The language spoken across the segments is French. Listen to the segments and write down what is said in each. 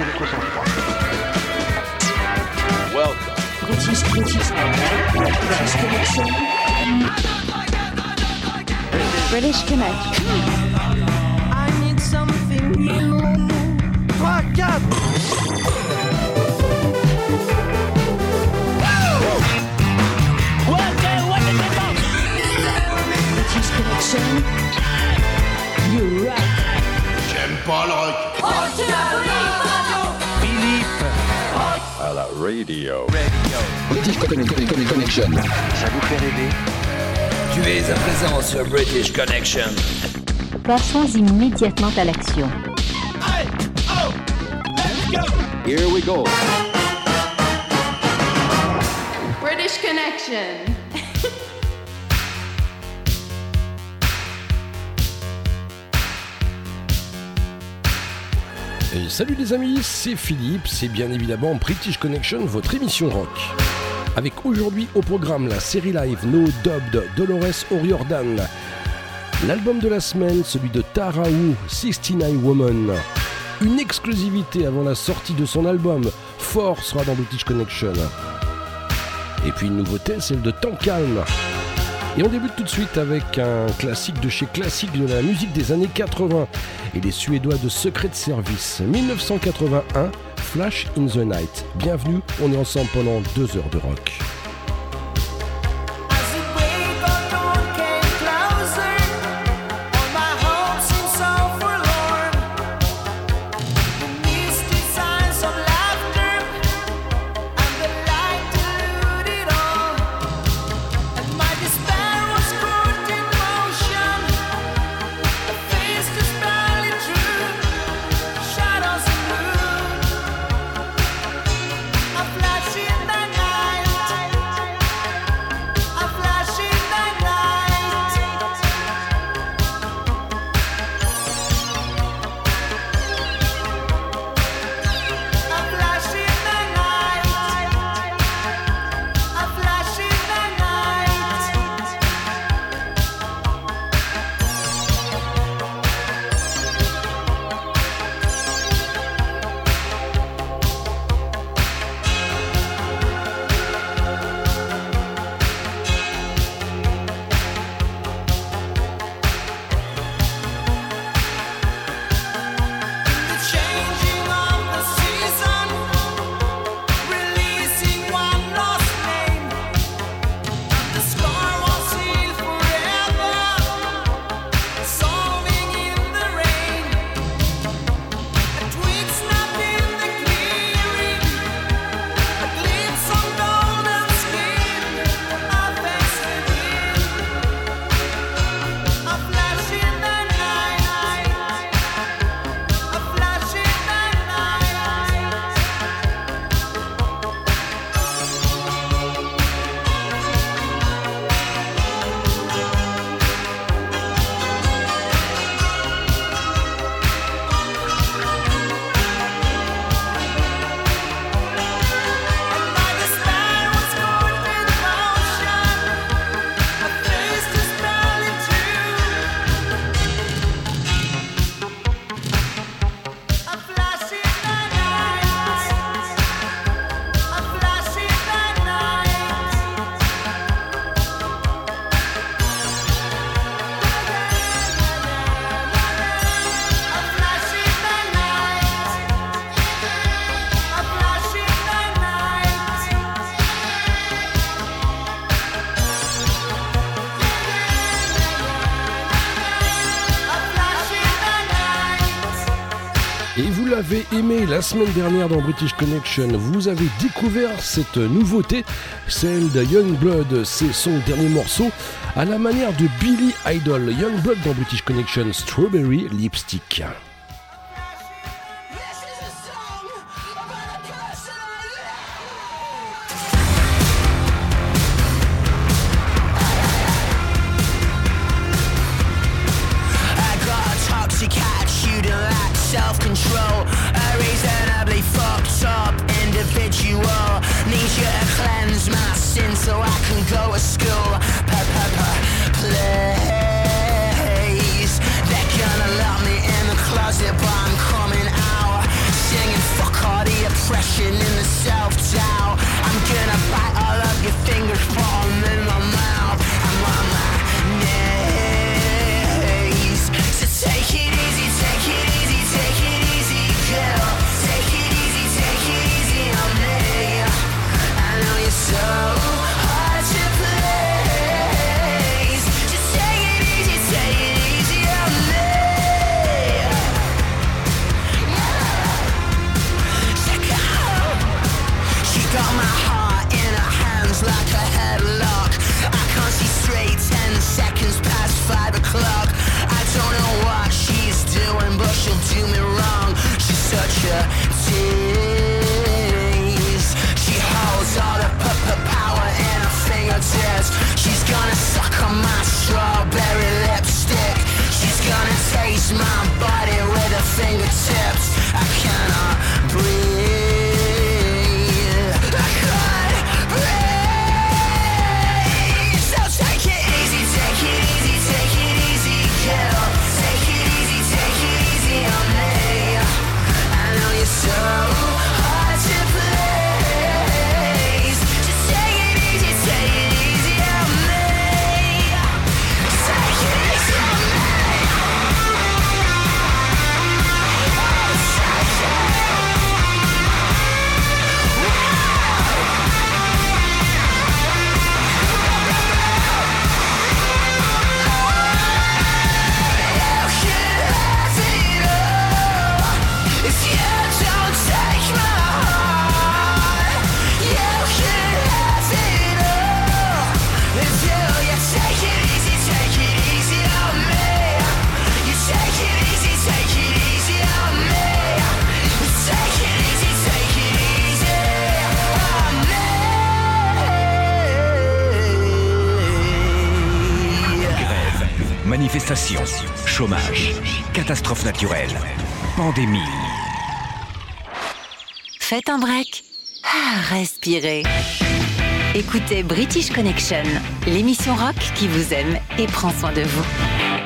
Gardez votre sang-froid. Welcome. British, British, British Connection. British Connection. I need something new. 3, 4 British Connection. You rock. J'aime pas le rock. À la radio. British Connection. Ça vous fait rêver Tu es à présent sur British Connection. Passons immédiatement à l'action. Here we go. British Connection. Salut les amis, c'est Philippe, c'est bien évidemment British Connection, votre émission rock. Avec aujourd'hui au programme la série live No Dubbed Dolores O'Riordan, l'album de la semaine, celui de Tara Wu, 69 Woman, une exclusivité avant la sortie de son album, Fort sera dans British Connection. Et puis une nouveauté, celle de Temps Calme. Et on débute tout de suite avec un classique de chez classique de la musique des années 80 et les Suédois de Secret Service 1981, Flash in the Night. Bienvenue, on est ensemble pendant deux heures de rock. La semaine dernière dans British Connection, vous avez découvert cette nouveauté, celle de Youngblood, c'est son dernier morceau, à la manière de Billy Idol. Youngblood dans British Connection, Strawberry Lipstick. Faites un break. Ah, respirez. Écoutez British Connection, l'émission rock qui vous aime et prend soin de vous.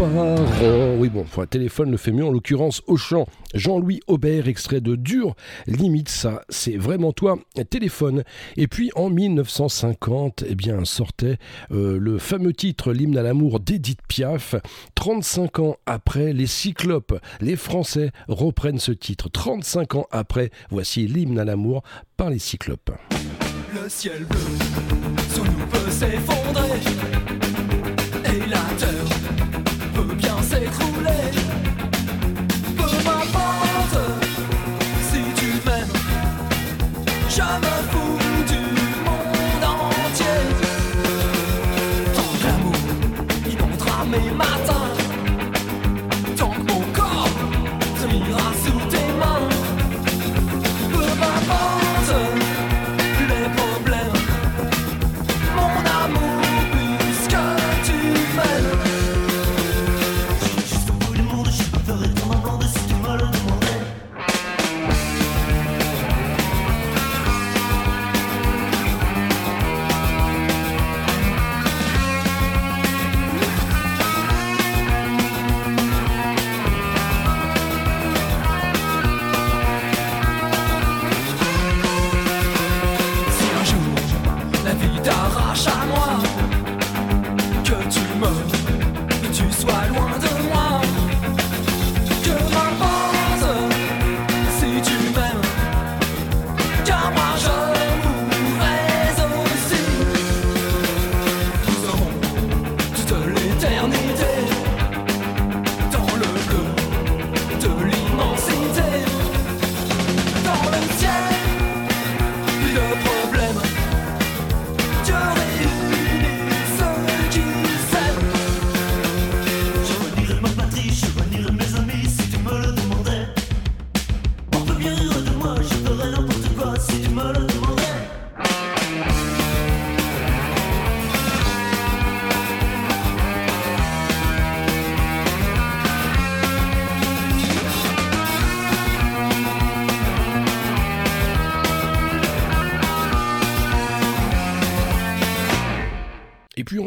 Oui, bon, enfin, téléphone le fait mieux, en l'occurrence au chant. Jean-Louis Aubert, extrait de Dur, limite ça, c'est vraiment toi, téléphone. Et puis en 1950, eh bien, sortait euh, le fameux titre L'hymne à l'amour d'Edith Piaf. 35 ans après, les Cyclopes, les Français reprennent ce titre. 35 ans après, voici L'hymne à l'amour par les Cyclopes. Le ciel bleu sous nous peut s'effondrer je me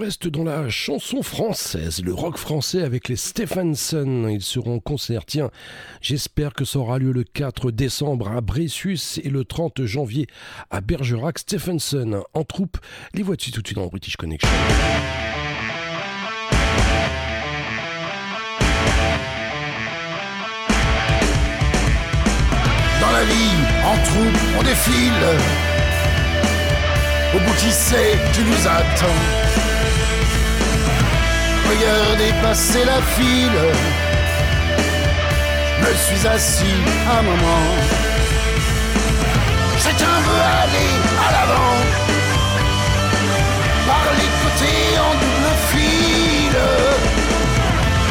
reste dans la chanson française, le rock français avec les Stephenson. Ils seront en concert. Tiens, j'espère que ça aura lieu le 4 décembre à Bressus et le 30 janvier à Bergerac. Stephenson en troupe. Les voici tout de suite dans British Connection. Dans la vie, en troupe, on défile. Au bout qui sait, tu nous attends. Regardez passer la file. Je me suis assis un moment. Chacun veut aller à l'avant. Par les côtés en double file.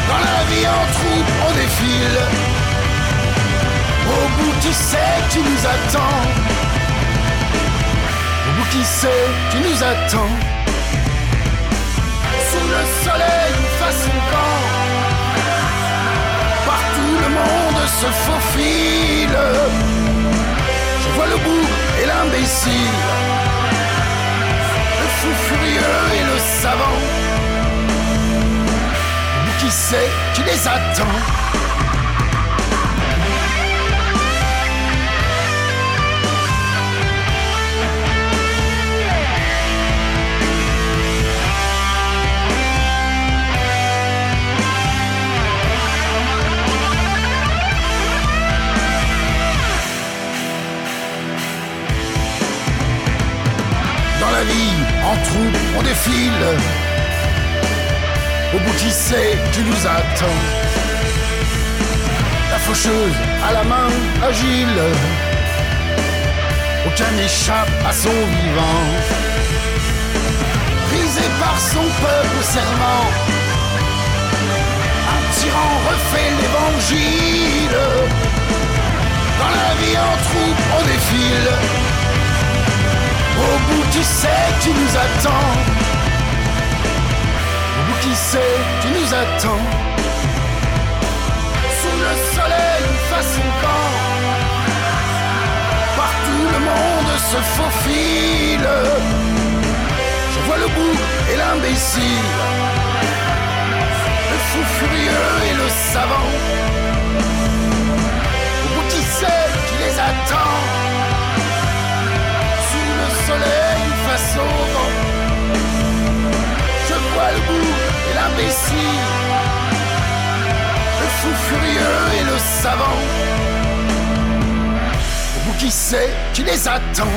Dans la vie en troupe, on défile. Au bout qui sait, tu nous attends. Au bout qui sait, tu nous attends. Le soleil, façon camp. Partout le monde se faufile. Je vois le bout et l'imbécile. Le fou furieux et le savant. Qui sait, tu les attends. En troupe, on défile. Au bout tu nous attends. La faucheuse à la main agile. Aucun n'échappe à son vivant. Brisé par son peuple serment. Un tyran refait l'évangile. Dans la vie en troupe, on défile. Au bout qui sait, tu nous attends. Au bout qui sait, tu nous attends. Sous le soleil, façon camp. Partout le monde se faufile. Je vois le bout et l'imbécile. fou furieux et le savant. Au bout qui sait qui les attend. Soleil face. Je vois le bout et l'imbécile. Le fou furieux et le savant. Au bout qui sait qui les attend?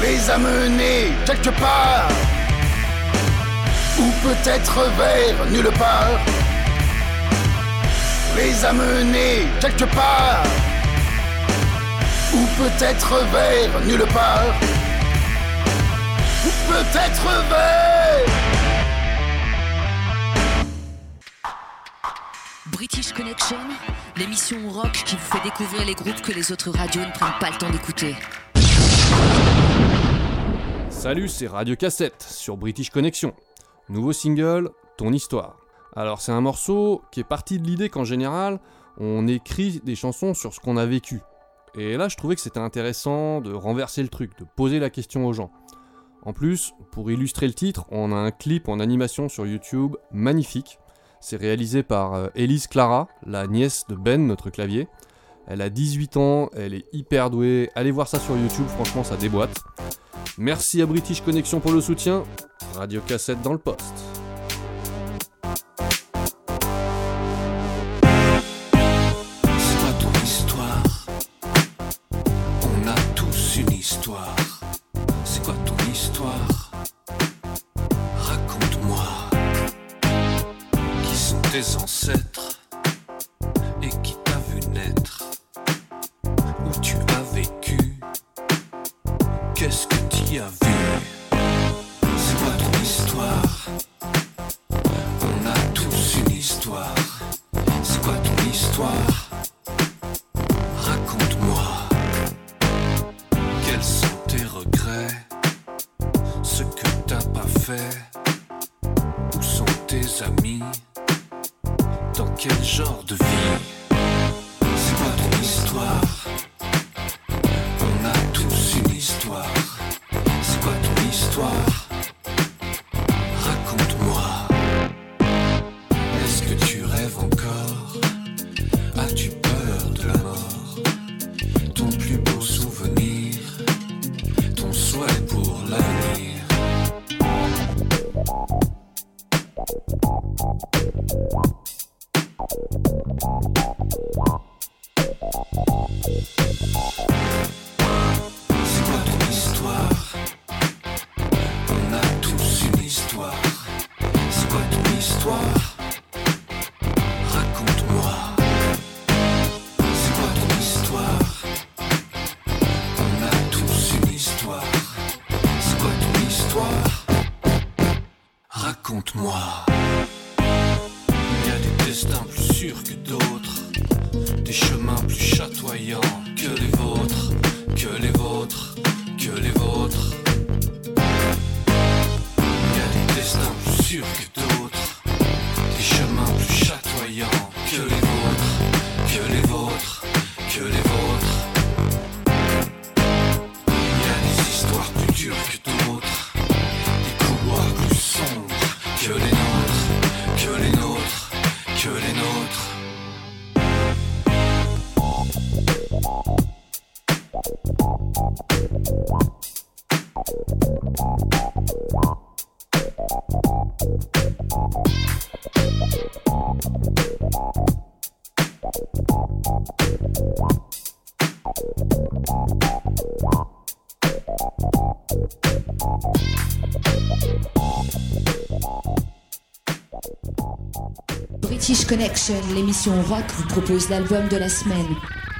Les amener quelque part ou peut-être vers nulle part. Les amener quelque part, peut-être vers nulle part, ou peut-être vers. British Connection, l'émission rock qui vous fait découvrir les groupes que les autres radios ne prennent pas le temps d'écouter. Salut, c'est Radio Cassette sur British Connection. Nouveau single, Ton histoire. Alors c'est un morceau qui est parti de l'idée qu'en général, on écrit des chansons sur ce qu'on a vécu. Et là, je trouvais que c'était intéressant de renverser le truc, de poser la question aux gens. En plus, pour illustrer le titre, on a un clip en animation sur YouTube magnifique. C'est réalisé par euh, Elise Clara, la nièce de Ben, notre clavier. Elle a 18 ans, elle est hyper douée. Allez voir ça sur YouTube, franchement, ça déboîte. Merci à British Connection pour le soutien. Radio Cassette dans le poste. Tes ancêtres Connection, l'émission rock, vous propose l'album de la semaine.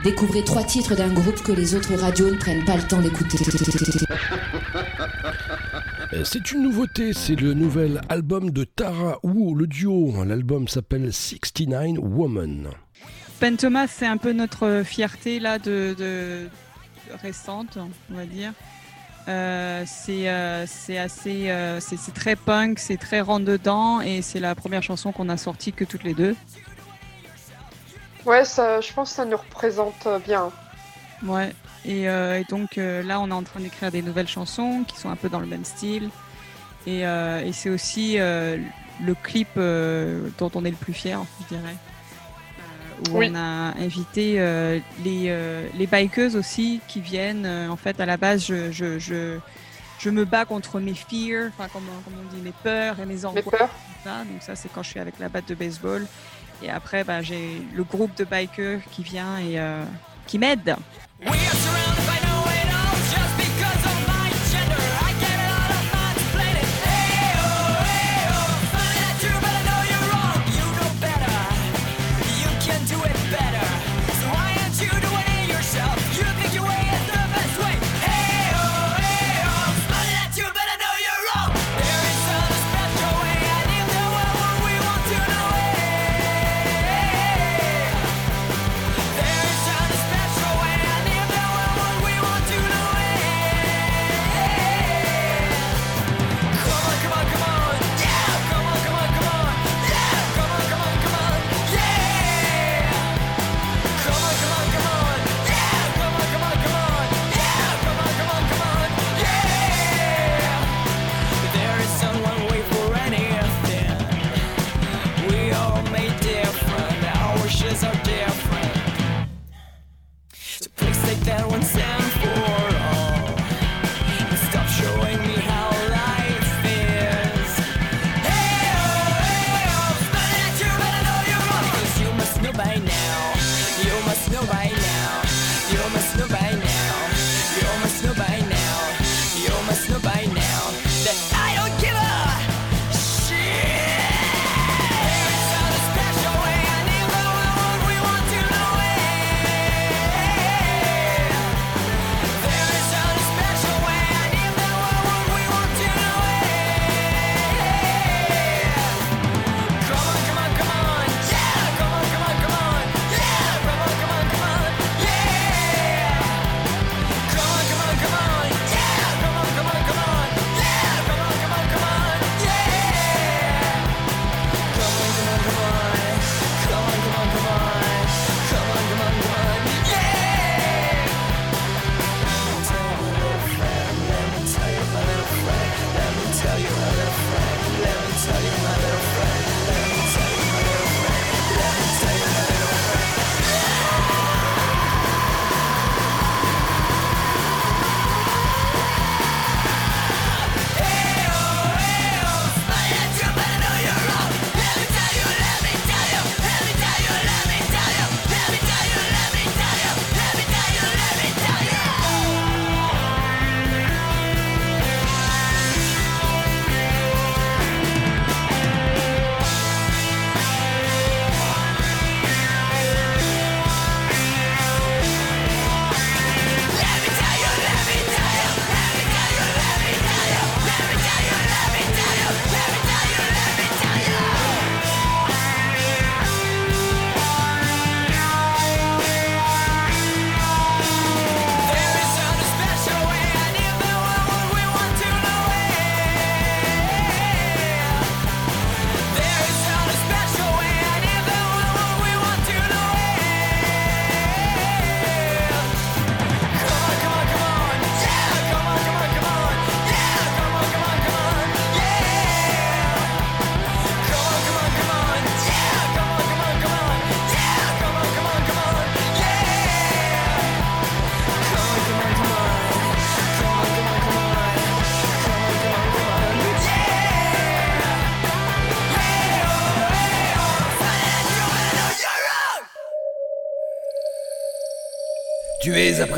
Découvrez trois titres d'un groupe que les autres radios ne prennent pas le temps d'écouter. Euh, C'est une nouveauté, c'est le nouvel album de Tara Wu, le duo. L'album s'appelle 69 Woman. Ben Thomas, c'est un peu notre fierté là de, de- récente, on va dire. Euh, euh, c'est assez, euh, c'est très punk, c'est très rentre dedans et c'est la première chanson qu'on a sortie que toutes les deux. Ouais, je pense que ça nous représente bien. Ouais, et, donc là on est en train d'écrire des nouvelles chansons qui sont un peu dans le même style et c'est aussi le clip dont on est le plus fier, je dirais où on a invité euh, les, euh, les bikeuses aussi qui viennent. Euh, en fait, à la base, je, je, je, me bats contre mes fears, enfin, comme, comme, on dit, mes peurs et mes angoisses. Donc, ça, c'est quand je suis avec la batte de baseball. Et après, bah, j'ai le groupe de bikers qui vient et euh, qui m'aide.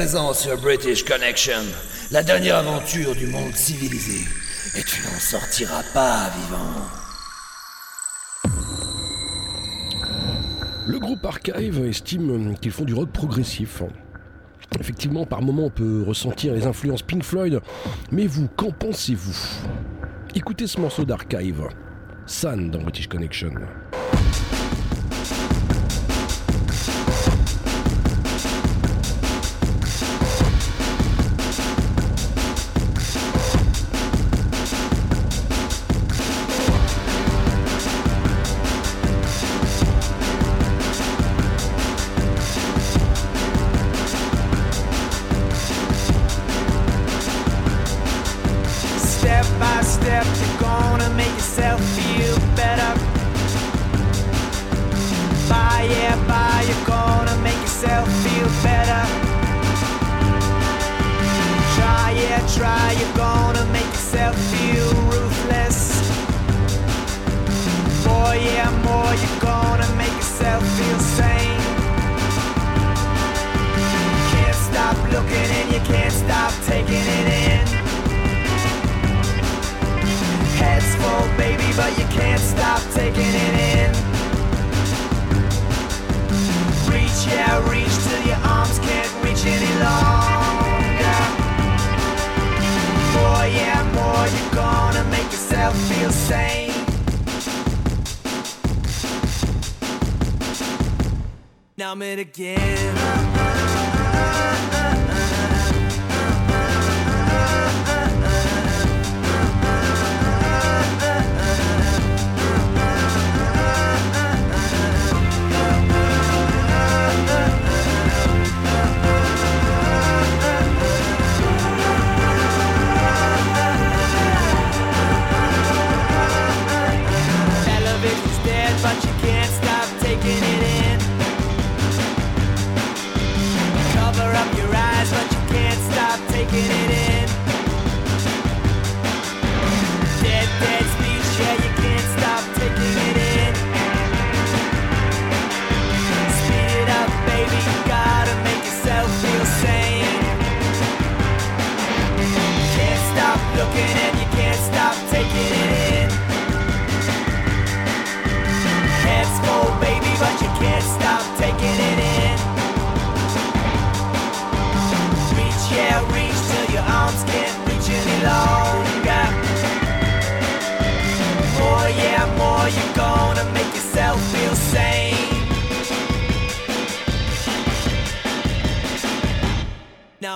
présent sur British Connection, la dernière aventure du monde civilisé. Et tu n'en sortiras pas vivant. Le groupe Archive estime qu'ils font du rock progressif. Effectivement, par moments, on peut ressentir les influences Pink Floyd, mais vous, qu'en pensez-vous? Écoutez ce morceau d'Archive, San dans British Connection.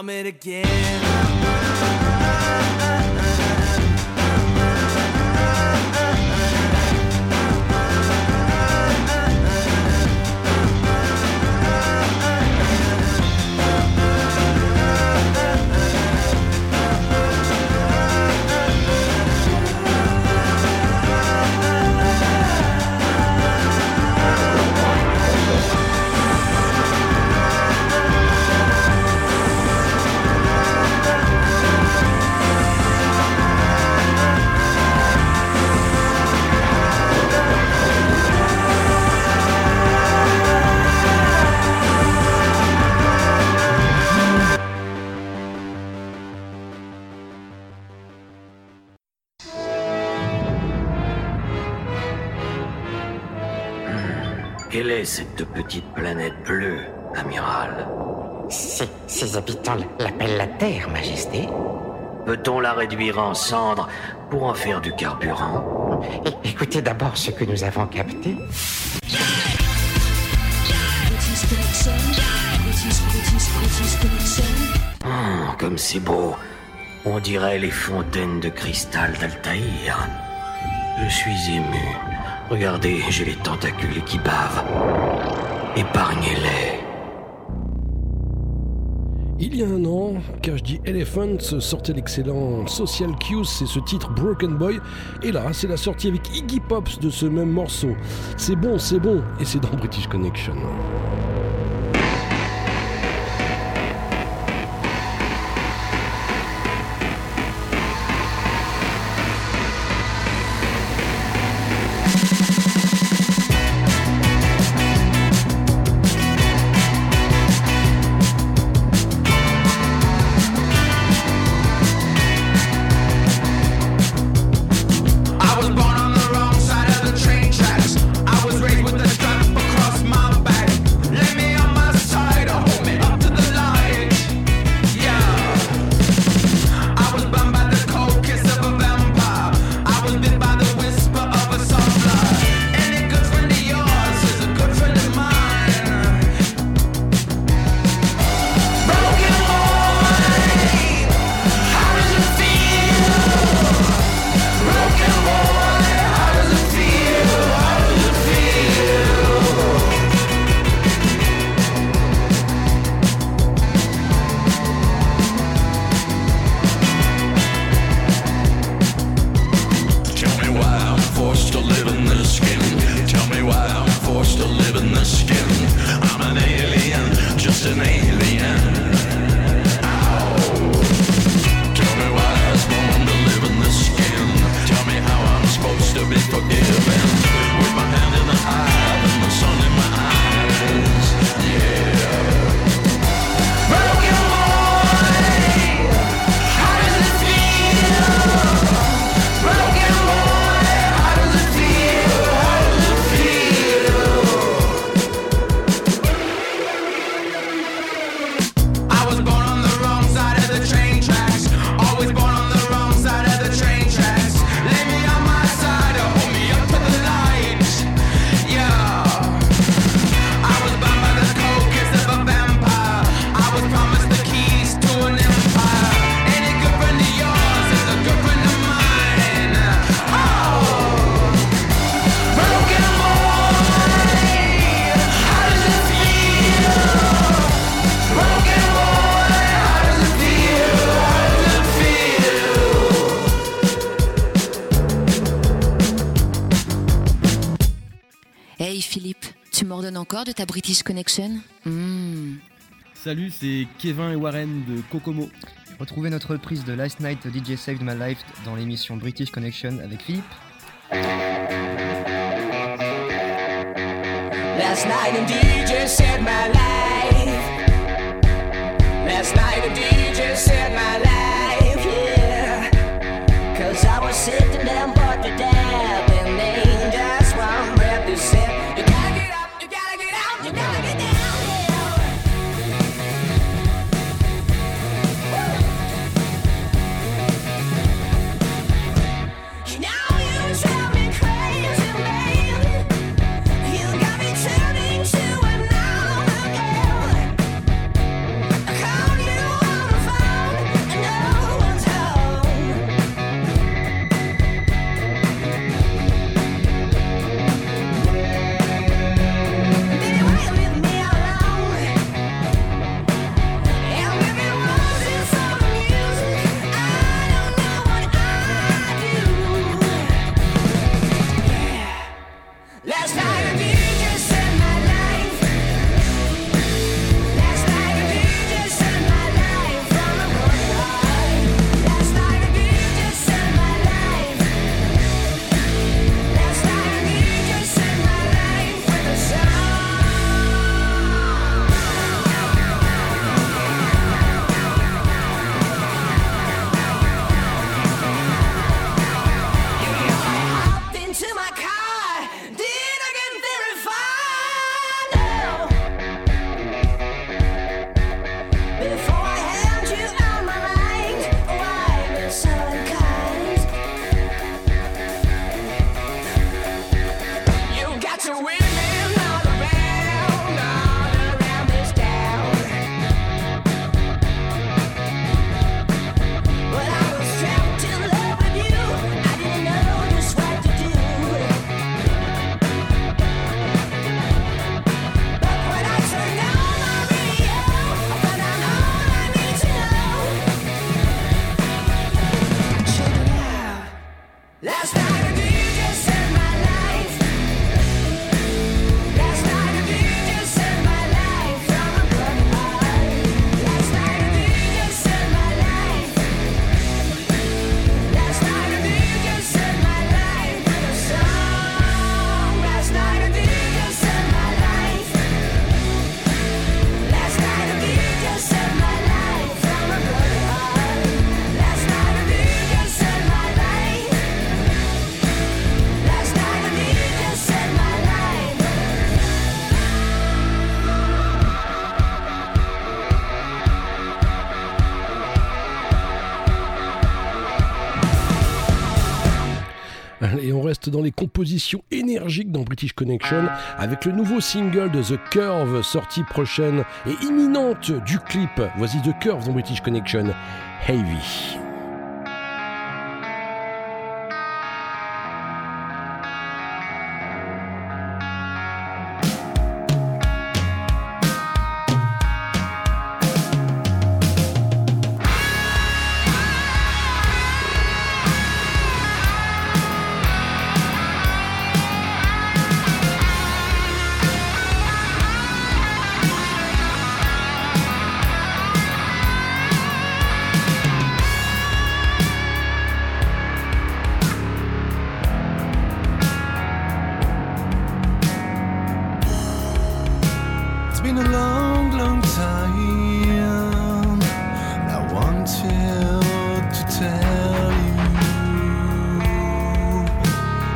vomit again. Est cette petite planète bleue, amiral Ses, ses habitants l'appellent la Terre, Majesté. Peut-on la réduire en cendres pour en faire du carburant? É- Écoutez d'abord ce que nous avons capté. Oh, comme c'est beau. On dirait les fontaines de cristal d'Altaïr. Je suis ému. Regardez, j'ai les tentacules qui bavent. Épargnez-les. Il y a un an, dis Elephant, sortait l'excellent Social Cues, c'est ce titre Broken Boy, et là, c'est la sortie avec Iggy Pops de ce même morceau. C'est bon, c'est bon, et c'est dans British Connection. British Connection. Hmm. Salut, c'est Kevin et Warren de Kokomo. Retrouvez notre reprise de Last Night DJ Saved My Life dans l'émission British Connection avec Philippe. Last night DJ saved my life. dans les compositions énergiques dans British Connection avec le nouveau single de The Curve sortie prochaine et imminente du clip. Voici The Curve dans British Connection. Heavy. been a long, long time. I wanted to tell you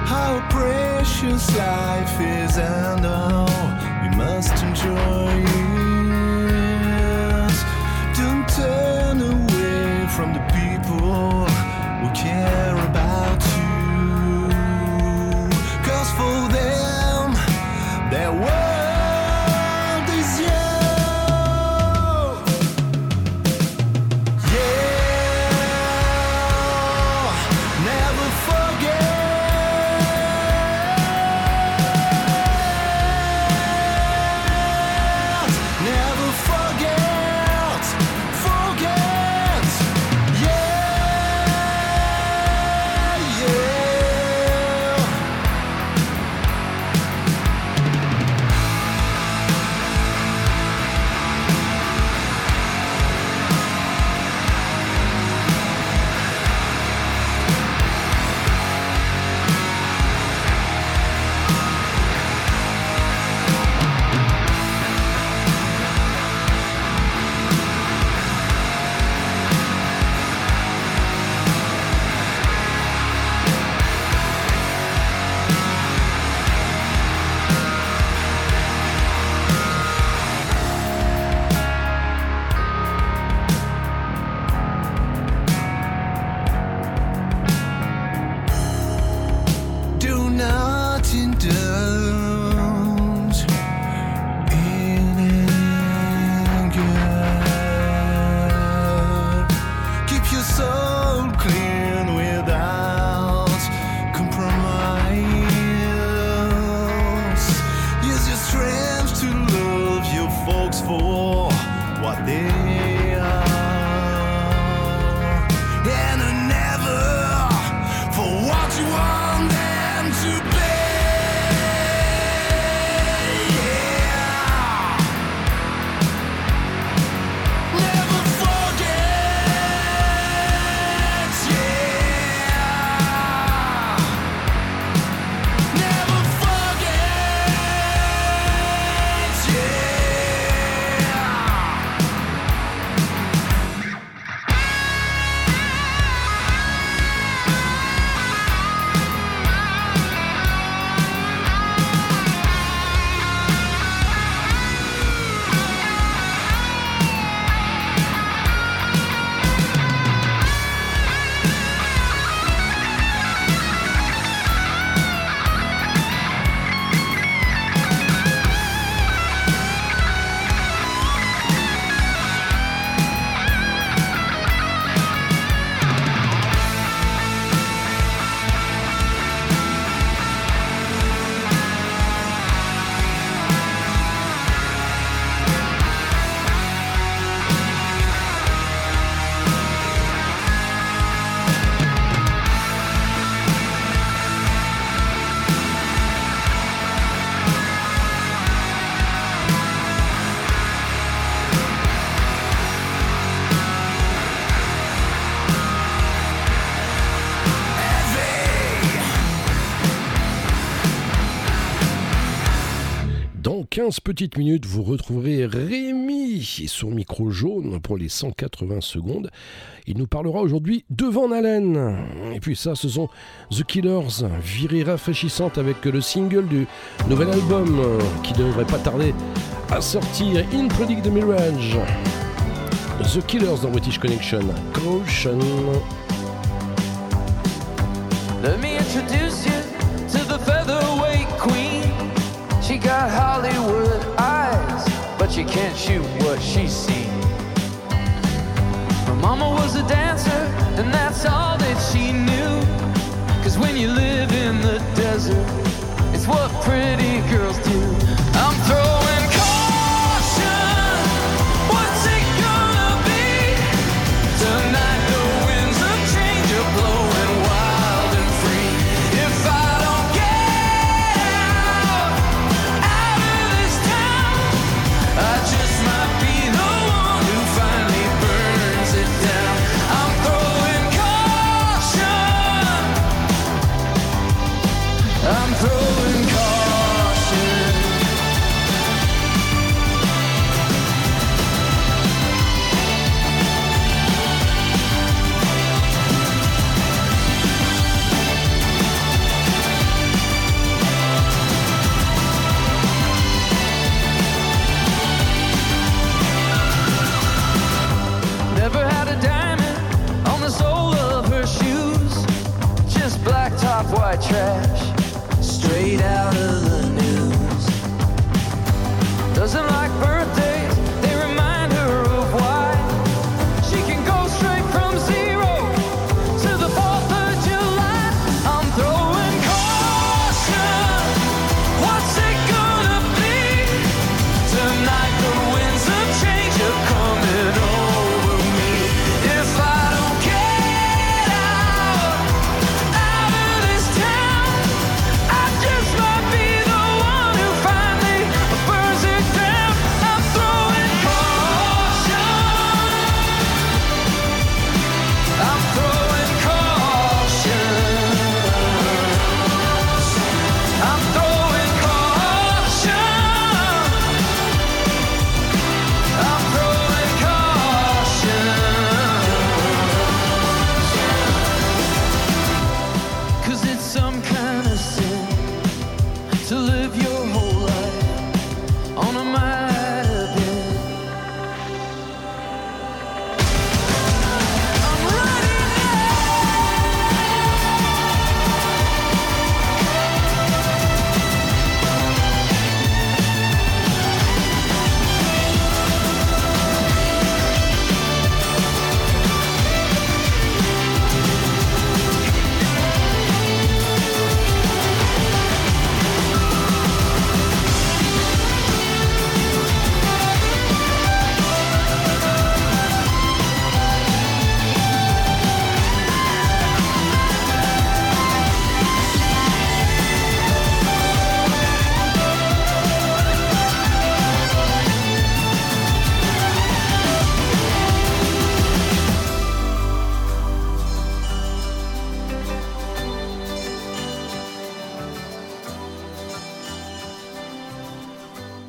how precious life is, and how we must enjoy it. Dans 15 petites minutes, vous retrouverez Rémi et son micro jaune pour les 180 secondes. Il nous parlera aujourd'hui de Van. Et puis ça, ce sont The Killers, virée rafraîchissante avec le single du nouvel album qui devrait pas tarder à sortir, In Predict the Mirage. The Killers dans British Connection. Caution. Let me introduce you but you what she's seen. Her mama was a dancer, and that's all that she knew. Cause when you live in the desert, it's what pretty girls do.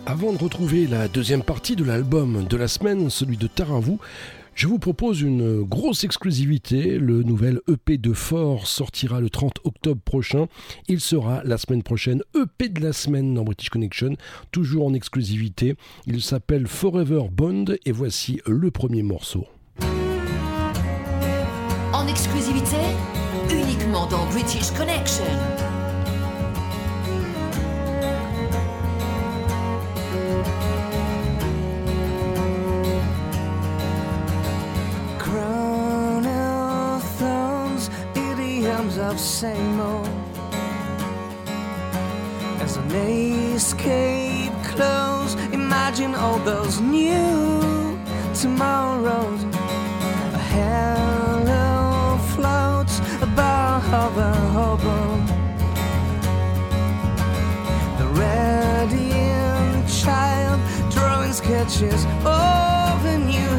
Avant de retrouver la deuxième partie de l'album de la semaine, celui de Taravou, je vous propose une grosse exclusivité. Le nouvel EP de Fort sortira le 30 octobre prochain. Il sera la semaine prochaine EP de la semaine dans British Connection, toujours en exclusivité. Il s'appelle Forever Bond et voici le premier morceau. En exclusivité, uniquement dans British Connection. Of same old. As an escape close, imagine all those new tomorrows. A halo floats above a hobo. The radiant child drawing sketches of a new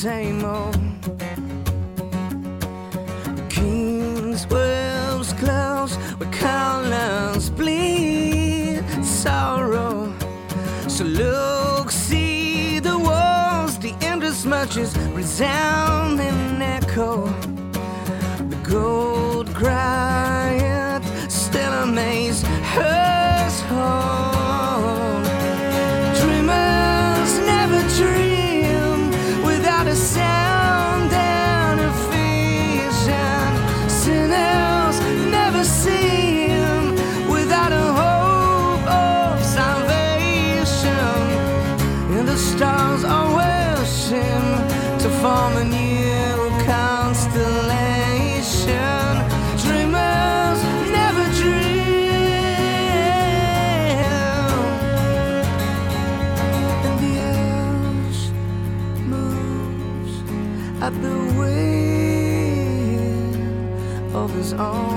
same old. King's wolves close, where colors bleed sorrow. So look, see the walls, the endless marches resounding echo. The gold griot Oh. on.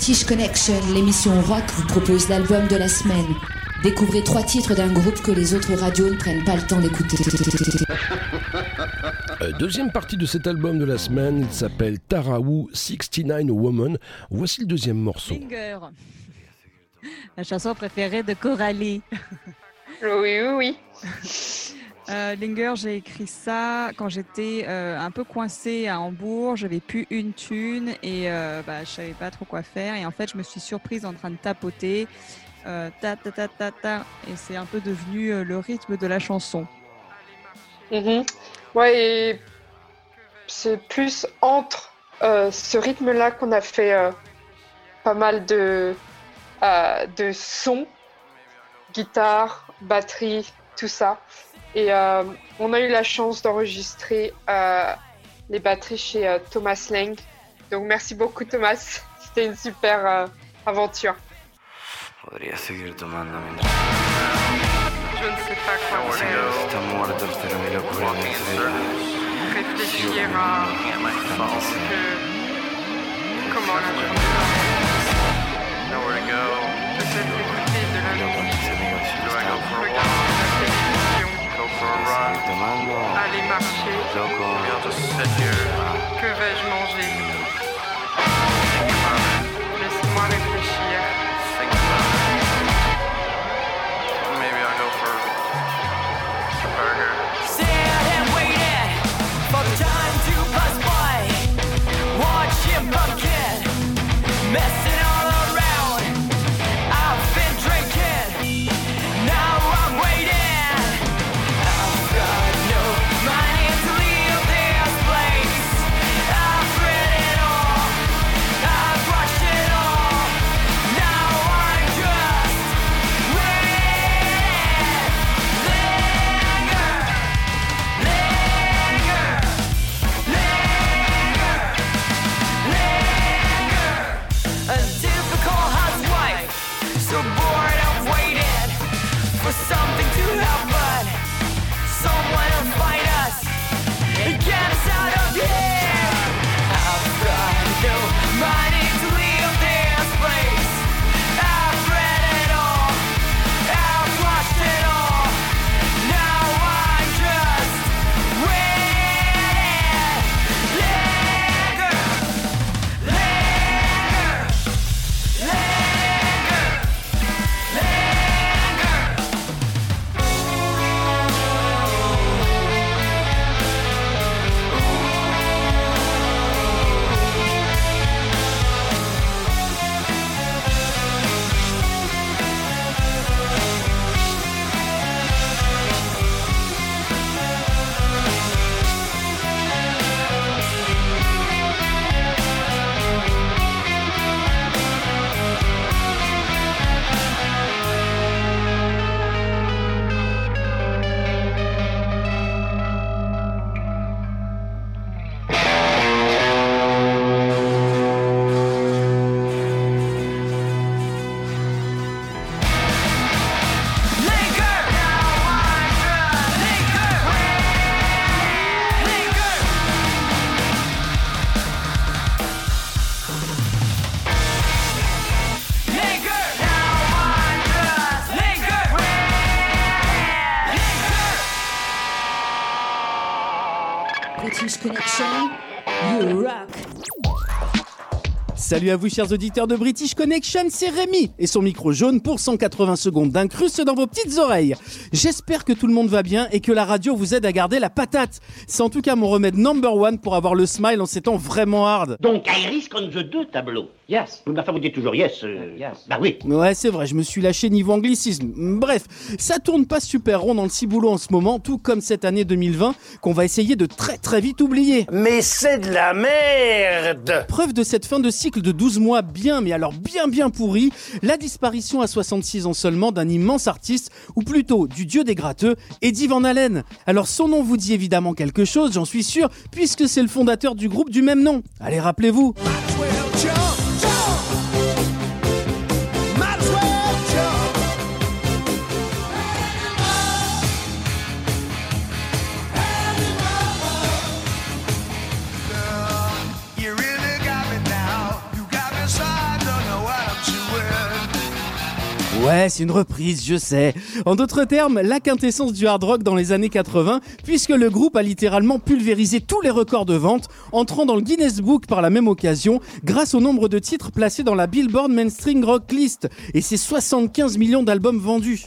British Connection, l'émission rock, vous propose l'album de la semaine. Découvrez trois titres d'un groupe que les autres radios ne prennent pas le temps d'écouter. Euh, Deuxième partie de cet album de la semaine, il s'appelle Taraou 69 Woman. Voici le deuxième morceau. La chanson préférée de Coralie. Oui, oui, oui. Euh, Linger, j'ai écrit ça quand j'étais euh, un peu coincée à Hambourg. J'avais plus une thune et euh, bah, je savais pas trop quoi faire. Et en fait, je me suis surprise en train de tapoter. euh, ta ta ta ta ta. Et c'est un peu devenu euh, le rythme de la chanson. Mhm. Ouais, c'est plus entre euh, ce rythme-là qu'on a fait euh, pas mal de, euh, de sons, guitare, batterie, tout ça. Et euh, on a eu la chance d'enregistrer euh, les batteries chez euh, Thomas Lang. Donc merci beaucoup Thomas, c'était une super euh, aventure. Je ne sais pas quoi Réfléchir à. Comment la journée. Peut-être écouter de la musique, Do I go for a regarder walk? la télévision, Go for a run? tomando. aller marcher. Que vais-je manger? Salut à vous chers auditeurs de British Connection, c'est Rémi et son micro jaune pour 180 secondes d'incruste dans vos petites oreilles. J'espère que tout le monde va bien et que la radio vous aide à garder la patate. C'est en tout cas mon remède number one pour avoir le smile en ces temps vraiment hard. Donc, I risk on the deux tableaux. Yes. Mais enfin, vous dites toujours yes. euh, Bah oui. Ouais, c'est vrai, je me suis lâché niveau anglicisme. Bref, ça tourne pas super rond dans le ciboulot en ce moment, tout comme cette année 2020 qu'on va essayer de très très vite oublier. Mais c'est de la merde Preuve de cette fin de cycle de 12 mois bien, mais alors bien bien pourri, la disparition à 66 ans seulement d'un immense artiste, ou plutôt du dieu des gratteux, Eddie Van Halen. Alors son nom vous dit évidemment quelque chose, j'en suis sûr, puisque c'est le fondateur du groupe du même nom. Allez, rappelez-vous. Ouais, c'est une reprise, je sais. En d'autres termes, la quintessence du hard rock dans les années 80, puisque le groupe a littéralement pulvérisé tous les records de vente, entrant dans le Guinness Book par la même occasion, grâce au nombre de titres placés dans la Billboard Mainstream Rock List, et ses 75 millions d'albums vendus.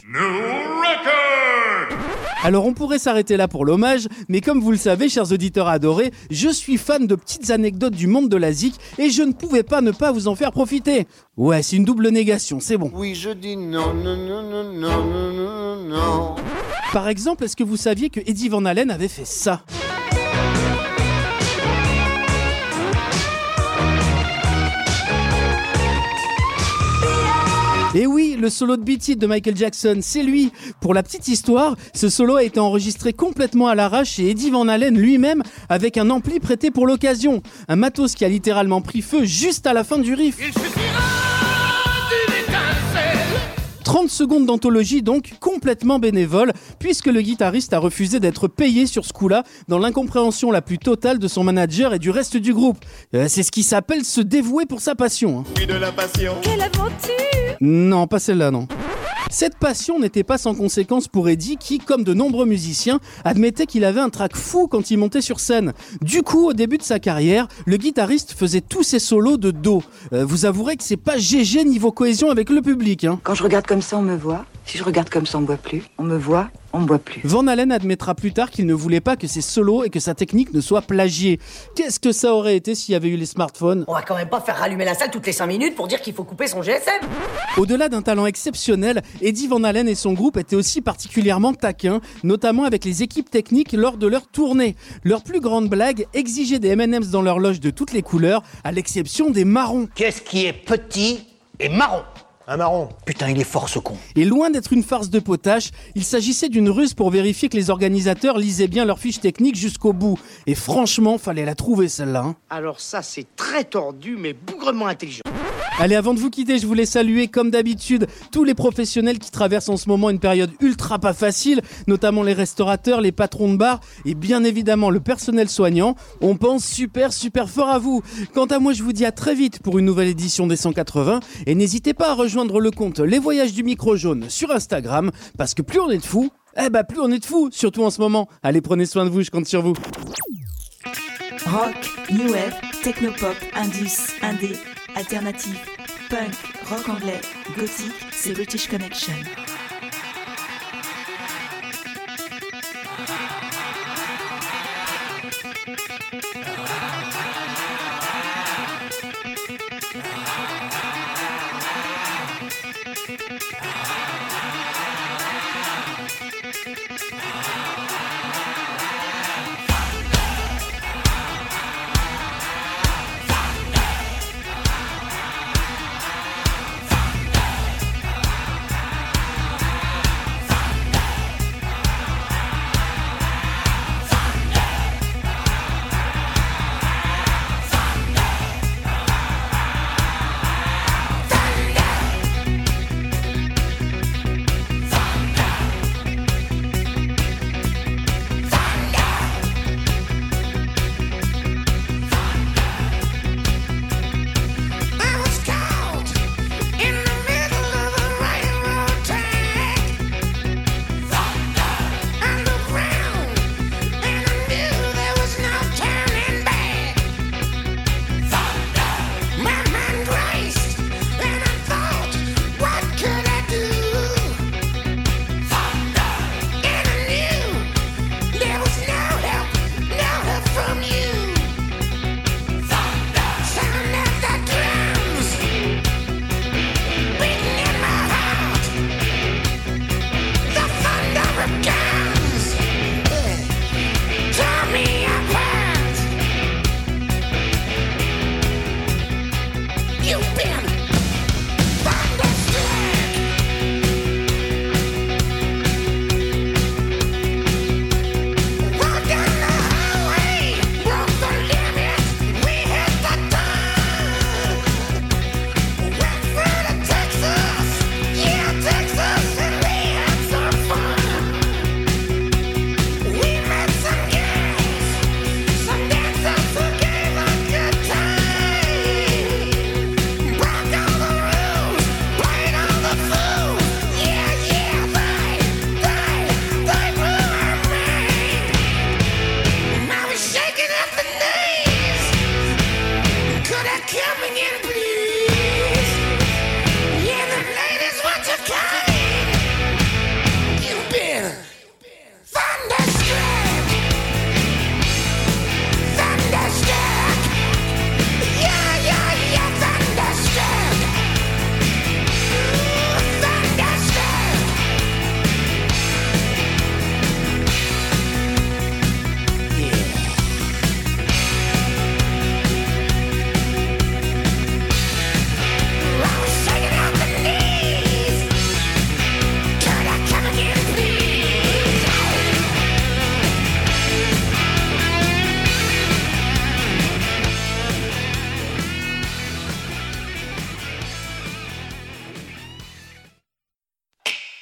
Alors on pourrait s'arrêter là pour l'hommage, mais comme vous le savez, chers auditeurs adorés, je suis fan de petites anecdotes du monde de la zik et je ne pouvais pas ne pas vous en faire profiter. Ouais, c'est une double négation, c'est bon. Oui, je dis non, non, non, non, non, non, non, non. Par exemple, est-ce que vous saviez que Eddie Van Halen avait fait ça? Et oui, le solo de Beat It de Michael Jackson, c'est lui. Pour la petite histoire, ce solo a été enregistré complètement à l'arrache chez Eddie Van Halen lui-même avec un ampli prêté pour l'occasion. Un matos qui a littéralement pris feu juste à la fin du riff. 30 secondes d'anthologie donc complètement bénévole puisque le guitariste a refusé d'être payé sur ce coup-là dans l'incompréhension la plus totale de son manager et du reste du groupe. Euh, c'est ce qui s'appelle se dévouer pour sa passion. hein. Oui, de la passion. Quelle aventure Non, pas celle-là, non. Cette passion n'était pas sans conséquence pour Eddie qui, comme de nombreux musiciens, admettait qu'il avait un trac fou quand il montait sur scène. Du coup, au début de sa carrière, le guitariste faisait tous ses solos de dos. Euh, vous avouerez que c'est pas GG niveau cohésion avec le public. Hein. Quand je regarde comme ça, on me voit. Si je regarde comme ça, on me voit plus. On me voit, on me voit plus. Van Halen admettra plus tard qu'il ne voulait pas que ses solos et que sa technique ne soient plagiés. Qu'est-ce que ça aurait été s'il y avait eu les smartphones? On va quand même pas faire rallumer la salle toutes les 5 minutes pour dire qu'il faut couper son GSM. Au-delà d'un talent exceptionnel, Eddie Van Halen et son groupe étaient aussi particulièrement taquins, notamment avec les équipes techniques lors de leur tournée. Leur plus grande blague, exiger des M&M's dans leur loge de toutes les couleurs, à l'exception des marrons. Qu'est-ce qui est petit et marron? Un marron. Putain, il est fort ce con. Et loin d'être une farce de potache, il s'agissait d'une ruse pour vérifier que les organisateurs lisaient bien leurs fiches techniques jusqu'au bout. Et franchement, fallait la trouver celle-là. hein. Alors ça, c'est très tordu, mais bougrement intelligent. Allez, avant de vous quitter, je voulais saluer, comme d'habitude, tous les professionnels qui traversent en ce moment une période ultra pas facile, notamment les restaurateurs, les patrons de bar et bien évidemment le personnel soignant. On pense super, super fort à vous. Quant à moi, je vous dis à très vite pour une nouvelle édition des 180 et n'hésitez pas à rejoindre le compte Les Voyages du Micro Jaune sur Instagram parce que plus on est de fous, eh bah plus on est de fous, surtout en ce moment. Allez, prenez soin de vous, je compte sur vous. Rock, new wave, technopop, indus, indé, alternative, punk, rock anglais, gothique, c'est British Connection.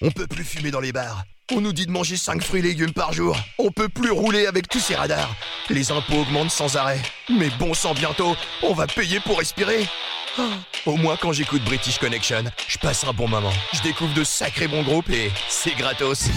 On peut plus fumer dans les bars. On nous dit de manger 5 fruits et légumes par jour. On peut plus rouler avec tous ces radars. Les impôts augmentent sans arrêt. Mais bon sang, bientôt, on va payer pour respirer. Ah, Au moins, quand j'écoute British Connection, je passe un bon moment. Je découvre de sacrés bons groupes et c'est gratos.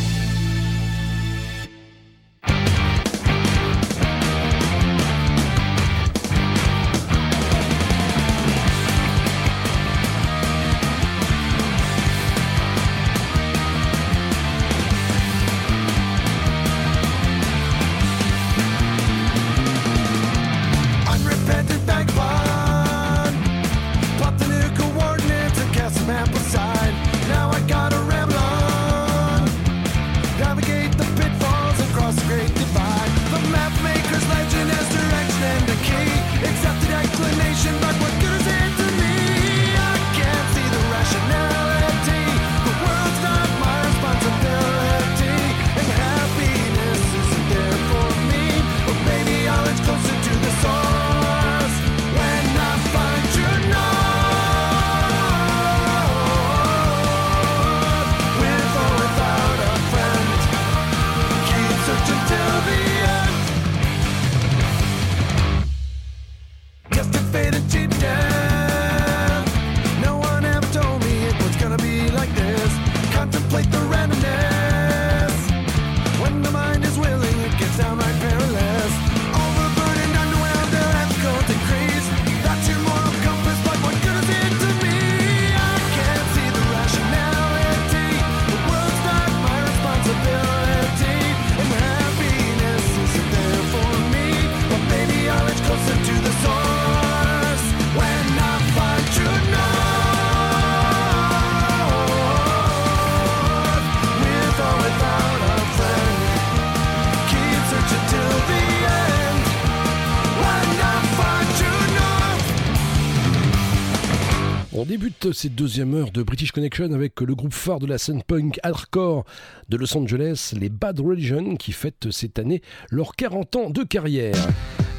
Cette deuxième heure de British Connection avec le groupe phare de la scène punk hardcore de Los Angeles, les Bad Religion, qui fêtent cette année leurs 40 ans de carrière.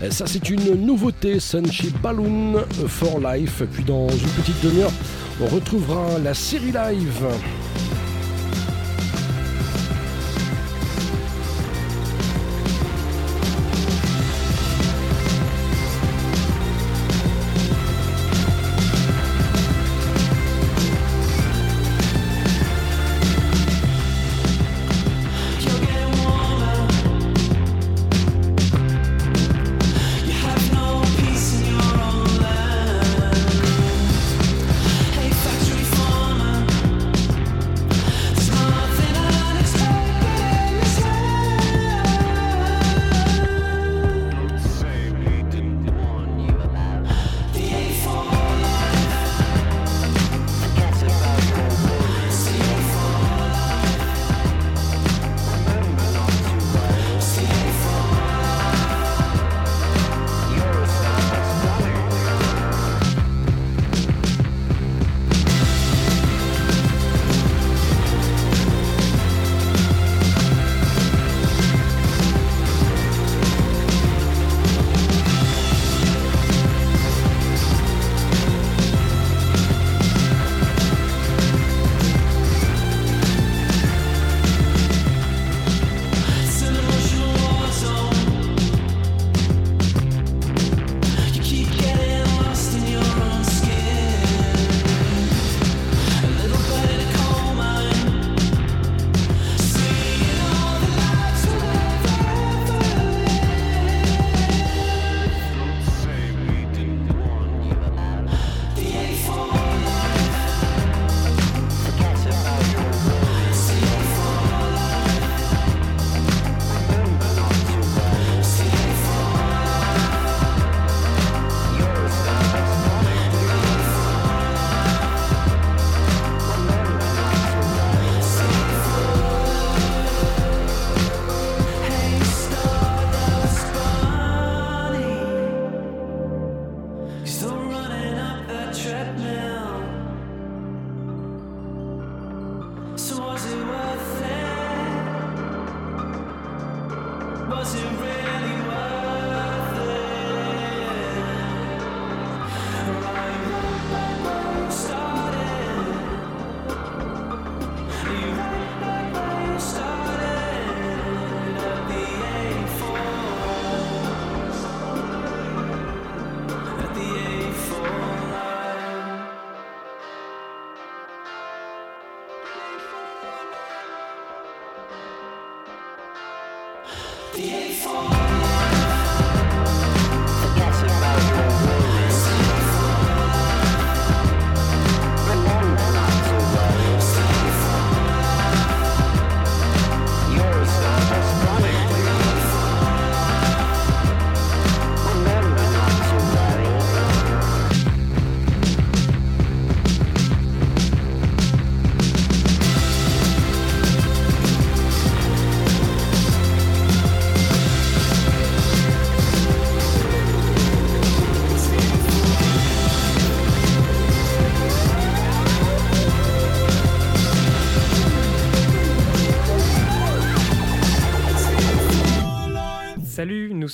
Euh, Ça, c'est une nouveauté, Sunshine Balloon for Life. Puis dans une petite demi-heure, on retrouvera la série live.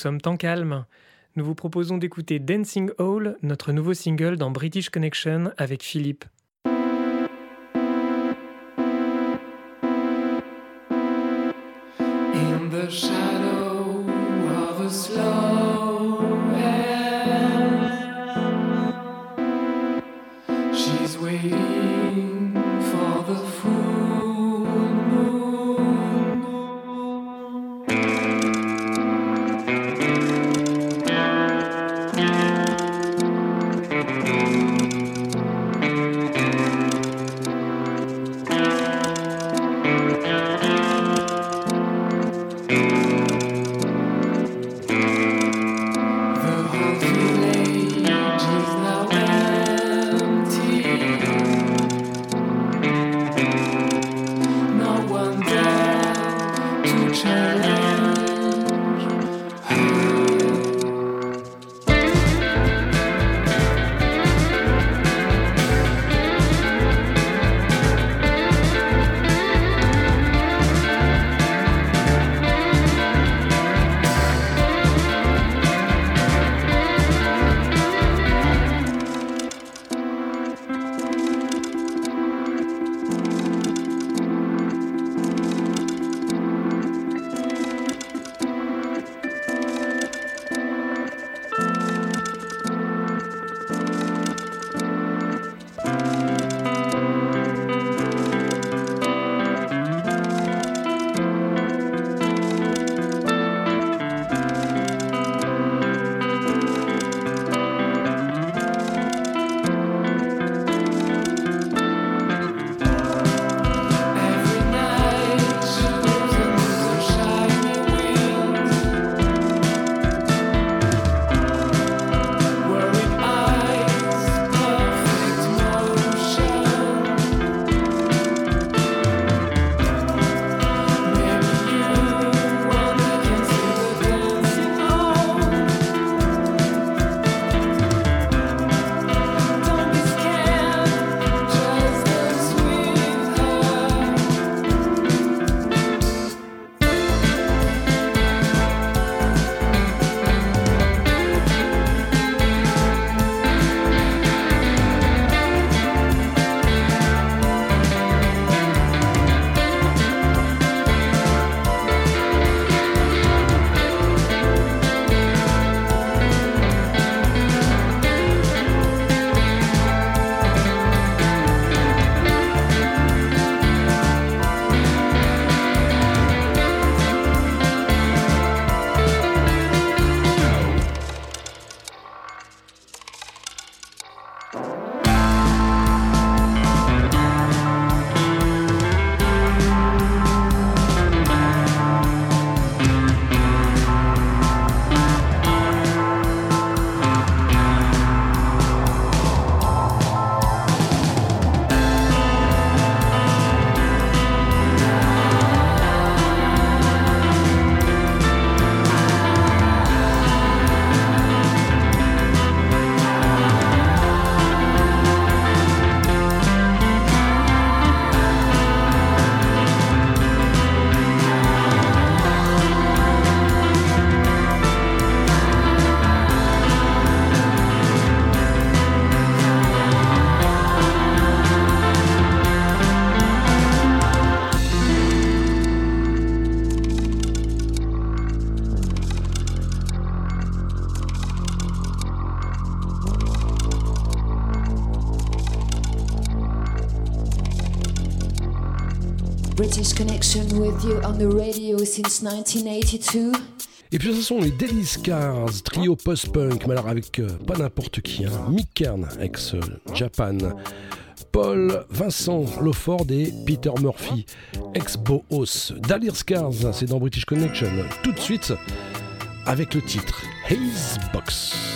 Sommes Temps Calme. Nous vous proposons d'écouter Dancing Hall, notre nouveau single dans British Connection avec Philippe. British Connection with you on the radio since 1982. Et puis ce sont les Daily Scars, trio post-punk, mais alors avec euh, pas n'importe qui, hein. Mick Kern, ex euh, Japan, Paul Vincent Lawford et Peter Murphy, ex Boos. Daily Scars, c'est dans British Connection. Tout de suite avec le titre Haze Box.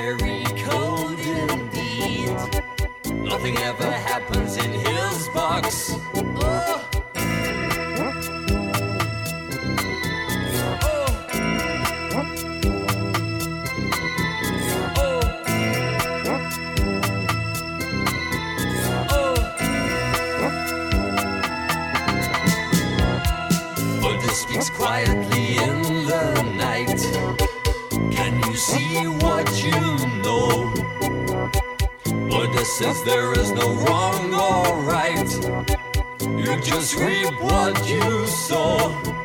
Very cold indeed. Nothing ever happens in his box. Oh. Buddha there is no wrong or right. You just reap what you sow.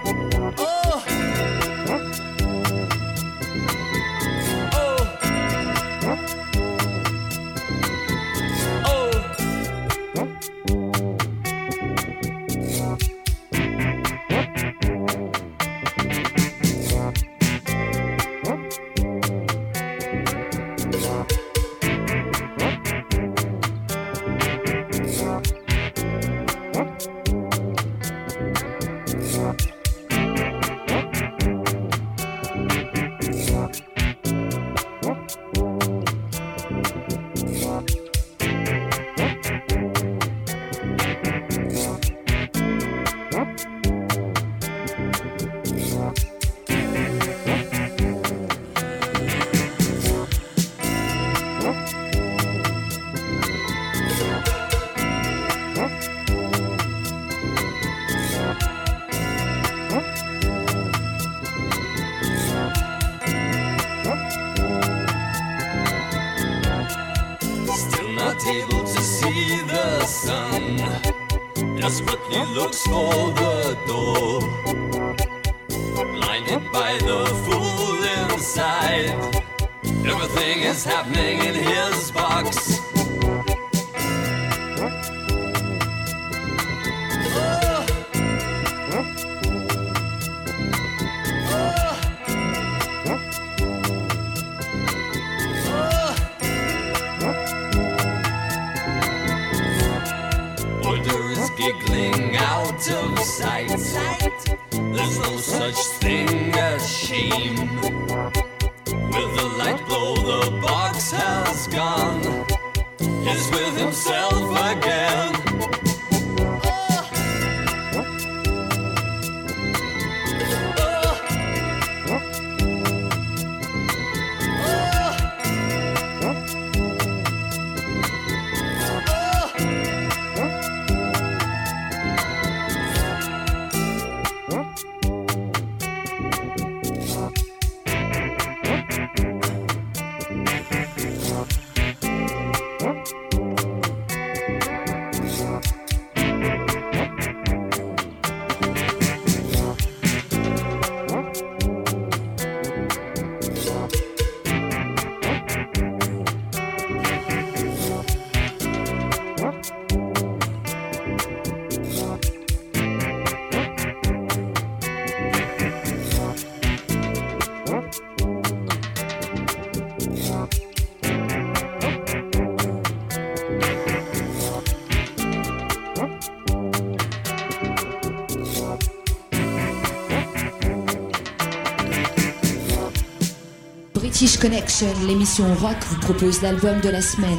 British Connection, l'émission rock, vous propose l'album de la semaine.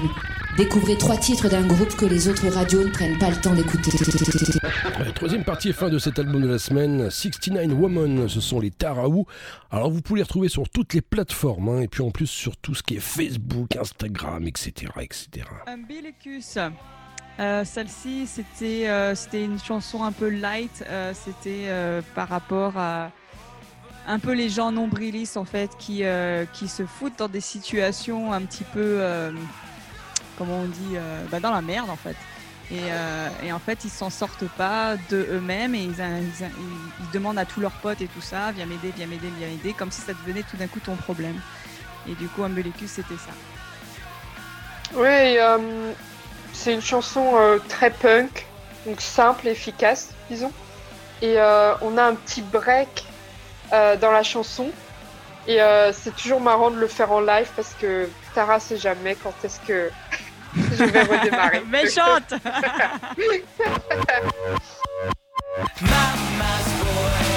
Découvrez trois titres d'un groupe que les autres radios ne prennent pas le temps d'écouter. Troisième partie et fin de cet album de la semaine, 69 Woman, ce sont les Taraou. Alors vous pouvez les retrouver sur toutes les plateformes, hein, et puis en plus sur tout ce qui est Facebook, Instagram, etc. etc. Umbilicus. Euh, Celle-ci, c'était euh, c'était une chanson un peu light. euh, c'était euh, par rapport à, un peu les gens nombrilistes en fait qui, euh, qui se foutent dans des situations un petit peu, euh, comment on dit, euh, bah, dans la merde en fait. Et, et en fait, ils s'en sortent pas de eux-mêmes et ils, demandent à tous leurs potes et tout ça, viens m'aider, viens m'aider, viens m'aider, comme si ça devenait tout d'un coup ton problème. Et du coup, Umbelicus, c'était ça. Euh, c'est une chanson très punk, donc simple, efficace, disons. Et on a un petit break dans la chanson. Et euh, c'est toujours marrant de le faire en live parce que Tara sait jamais quand est-ce que je vais redémarrer. Méchante Mama's boy,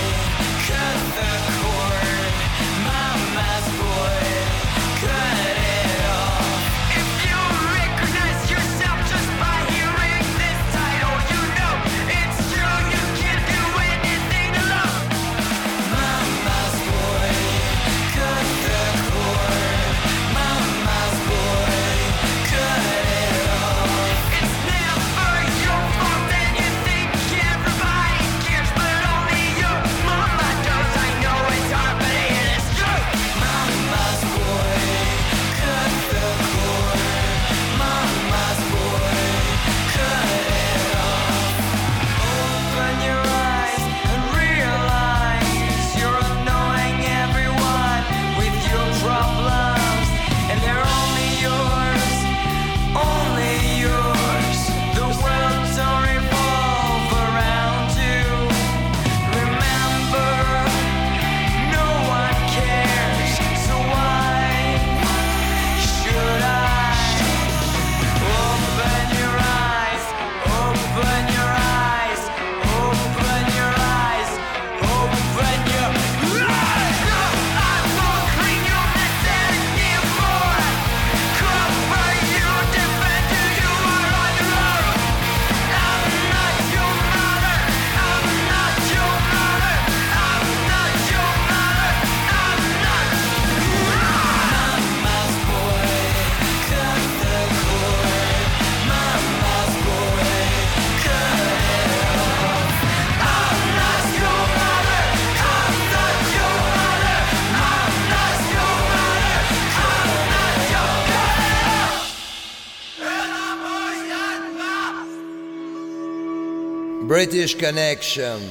British Connection,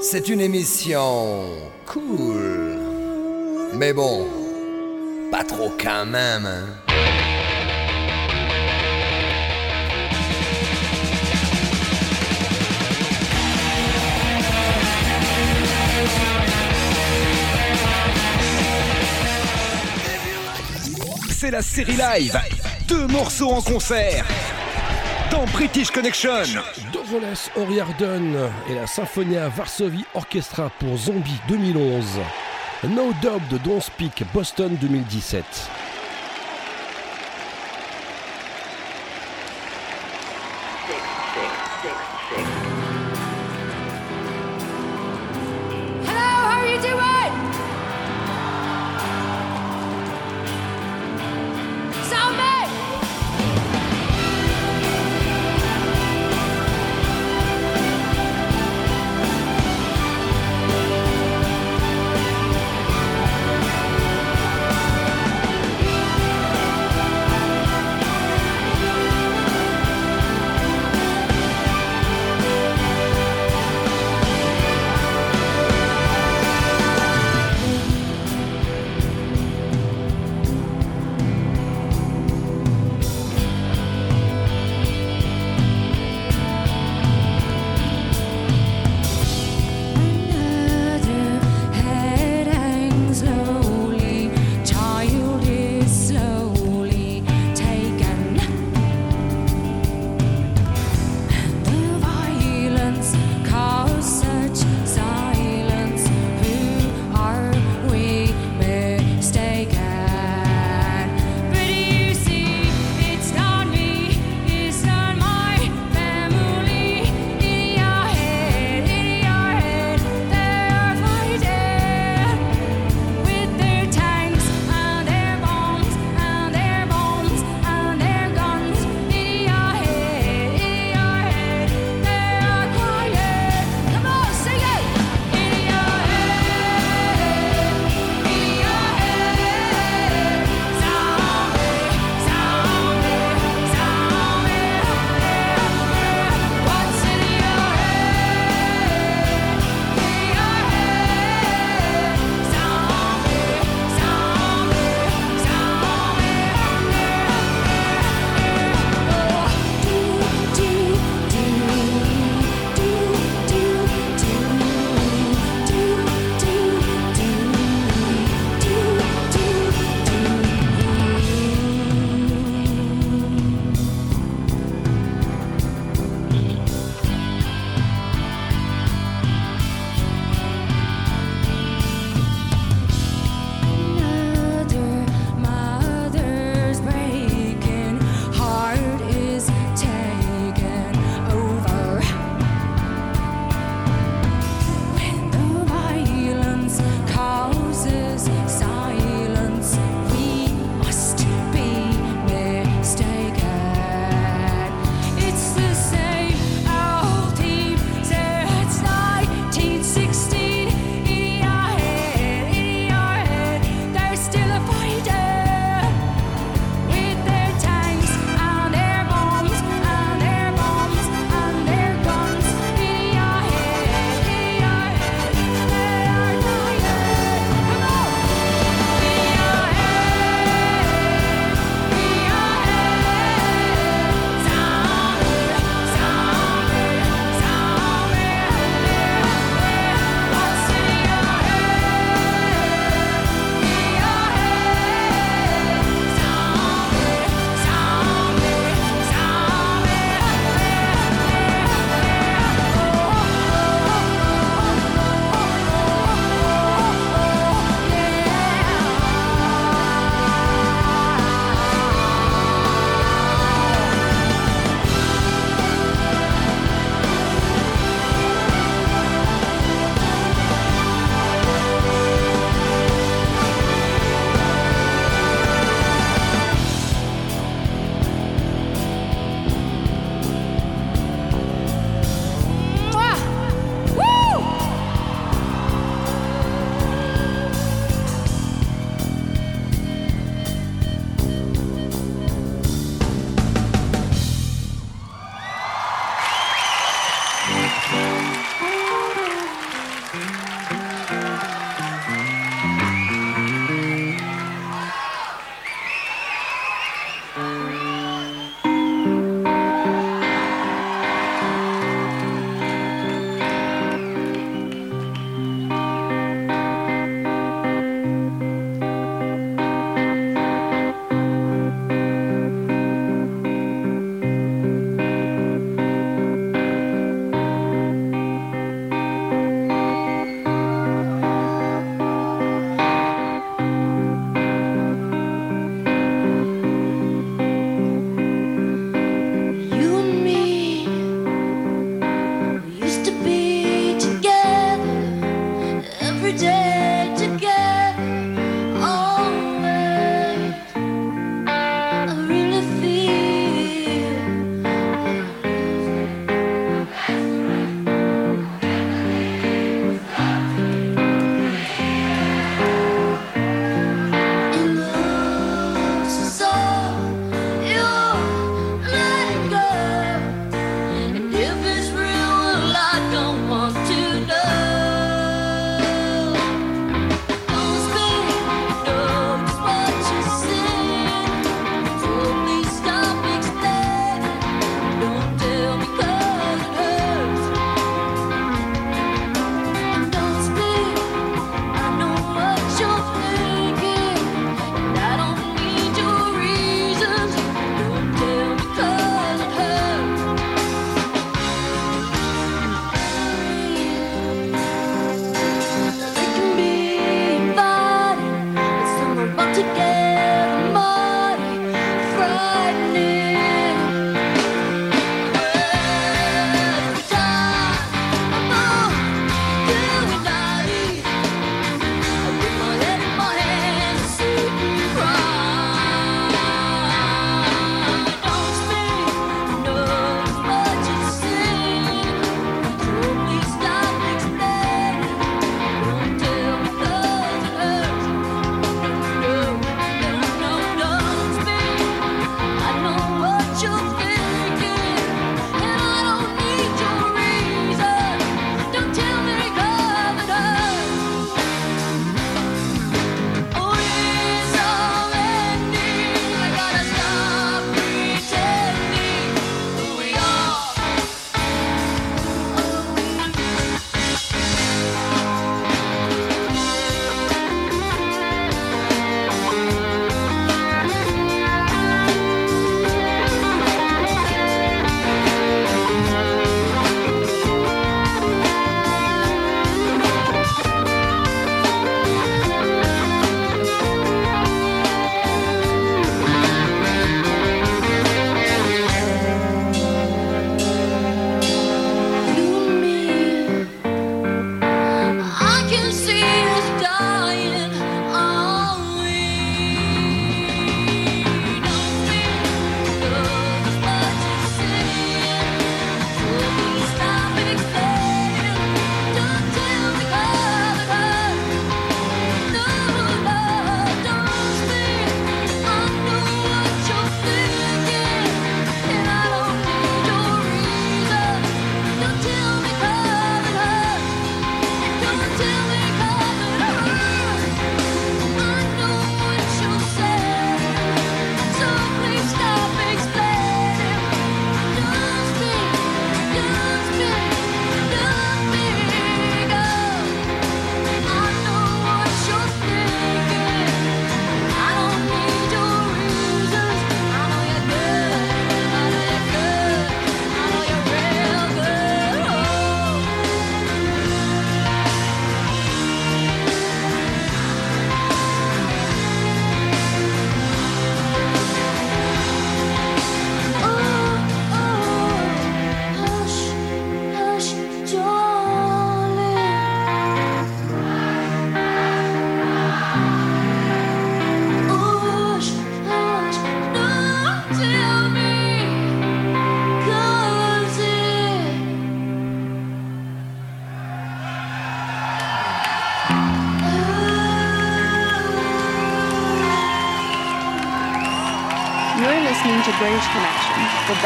c'est une émission cool. Mais bon, pas trop quand même, hein. C'est la série live. Deux morceaux en concert. Dans British Connection. Doroles O'Riordan et la Symphonia Varsovie Orchestra pour Zombie 2011. No Dub de Don't Speak Boston 2017.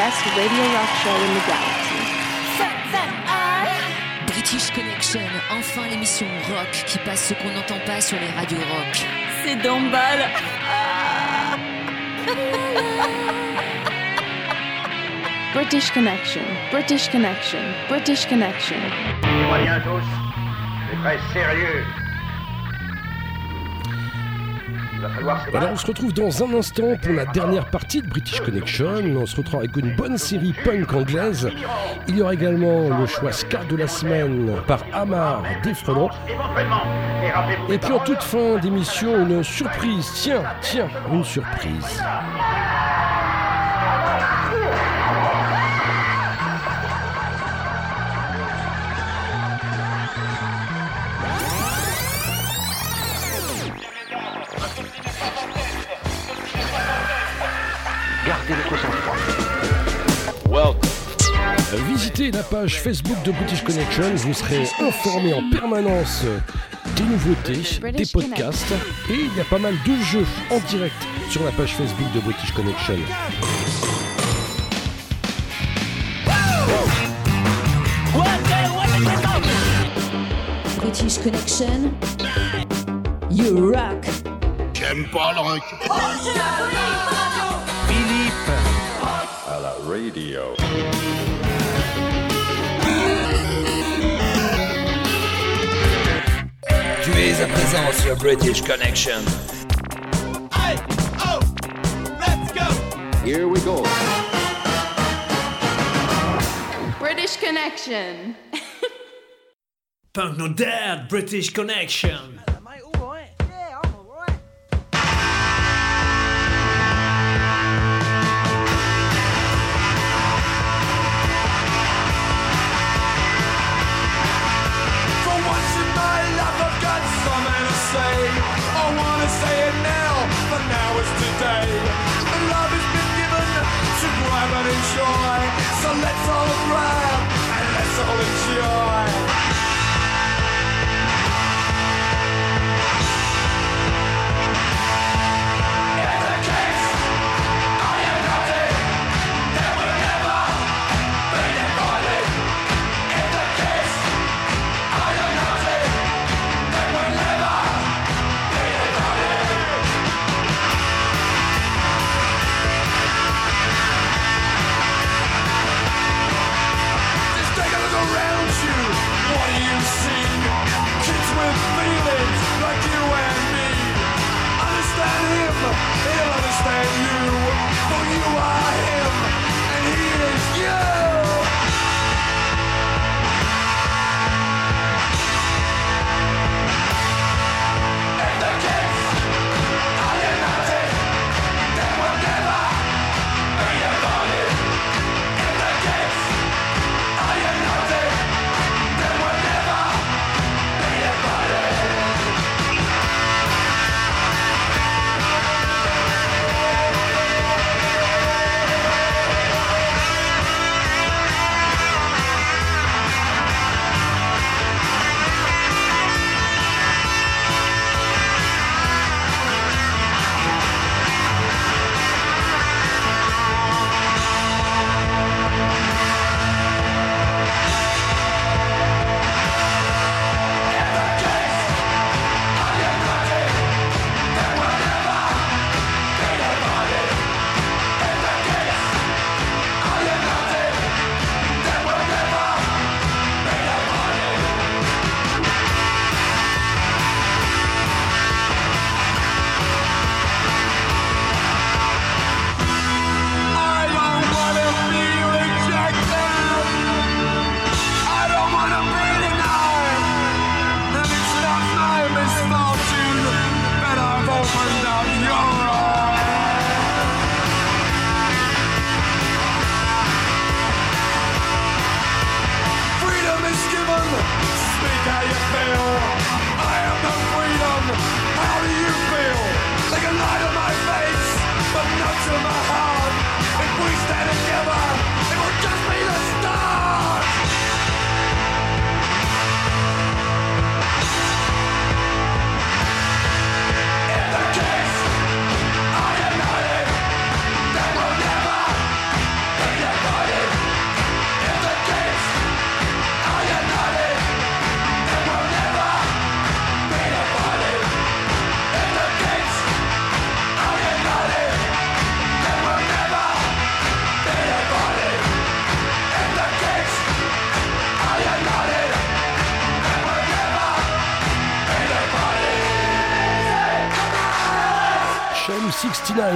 Best radio rock show in the galaxy. British Connection, enfin l'émission rock qui passe ce qu'on n'entend pas sur les radios rock. C'est Dombal. British Connection, British Connection, British Connection. Tous, c'est très sérieux. Voilà, on se retrouve dans un instant pour la dernière partie de British Connection. On se retrouve avec une bonne série punk anglaise. Il y aura également le choix ska de la semaine par Amar rappelez-vous Et puis en toute fin d'émission, une surprise. Tiens, tiens, une surprise. Page Facebook de British Connection, vous serez informé en permanence des nouveautés, des podcasts et il y a pas mal de jeux en direct sur la page Facebook de British Connection. British Connection, you rock. J'aime pas le rock. Philippe. À la radio. Tu es à présent sur British Connection. I O oh, Let's go. Here we go. British Connection. Punk No Dead, British Connection.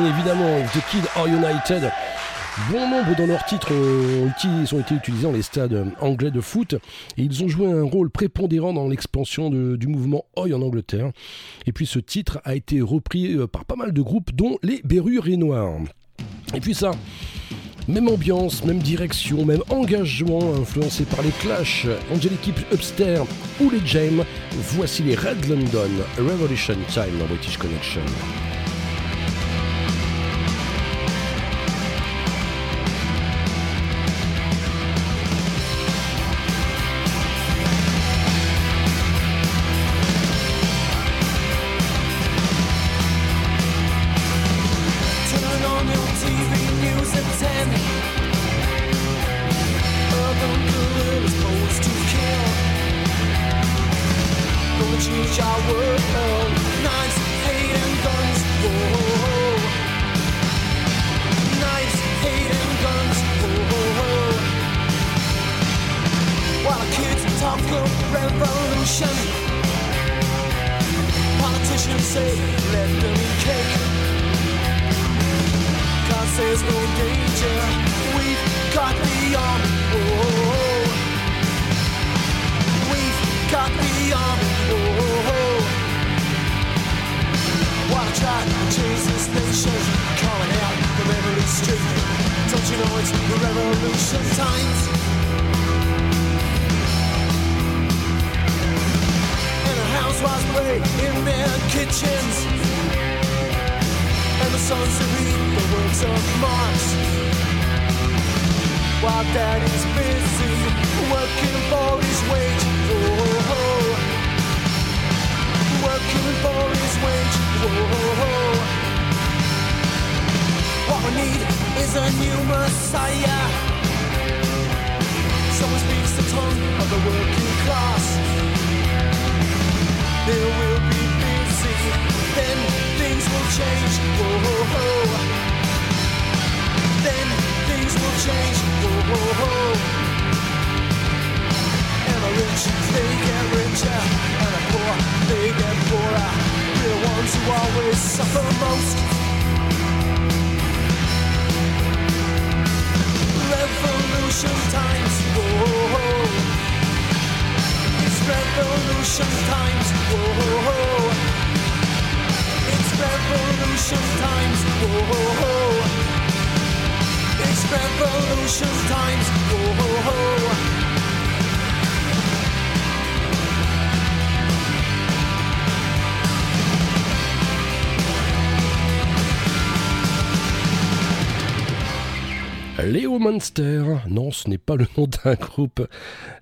Évidemment, The Kid Are United. Bon nombre dans leurs titres euh, ont, été utilisés dans les stades euh, anglais de foot et ils ont joué un rôle prépondérant dans l'expansion du mouvement Oi en Angleterre. Et puis ce titre a été repris euh, par pas mal de groupes dont les Berrures et Noirs. Et puis ça, même ambiance, même direction, même engagement influencé par les Clash, Angelic Upstairs ou les James, voici les Red London Revolution Time dans British Connection. Monster. Non, ce n'est pas le nom d'un groupe.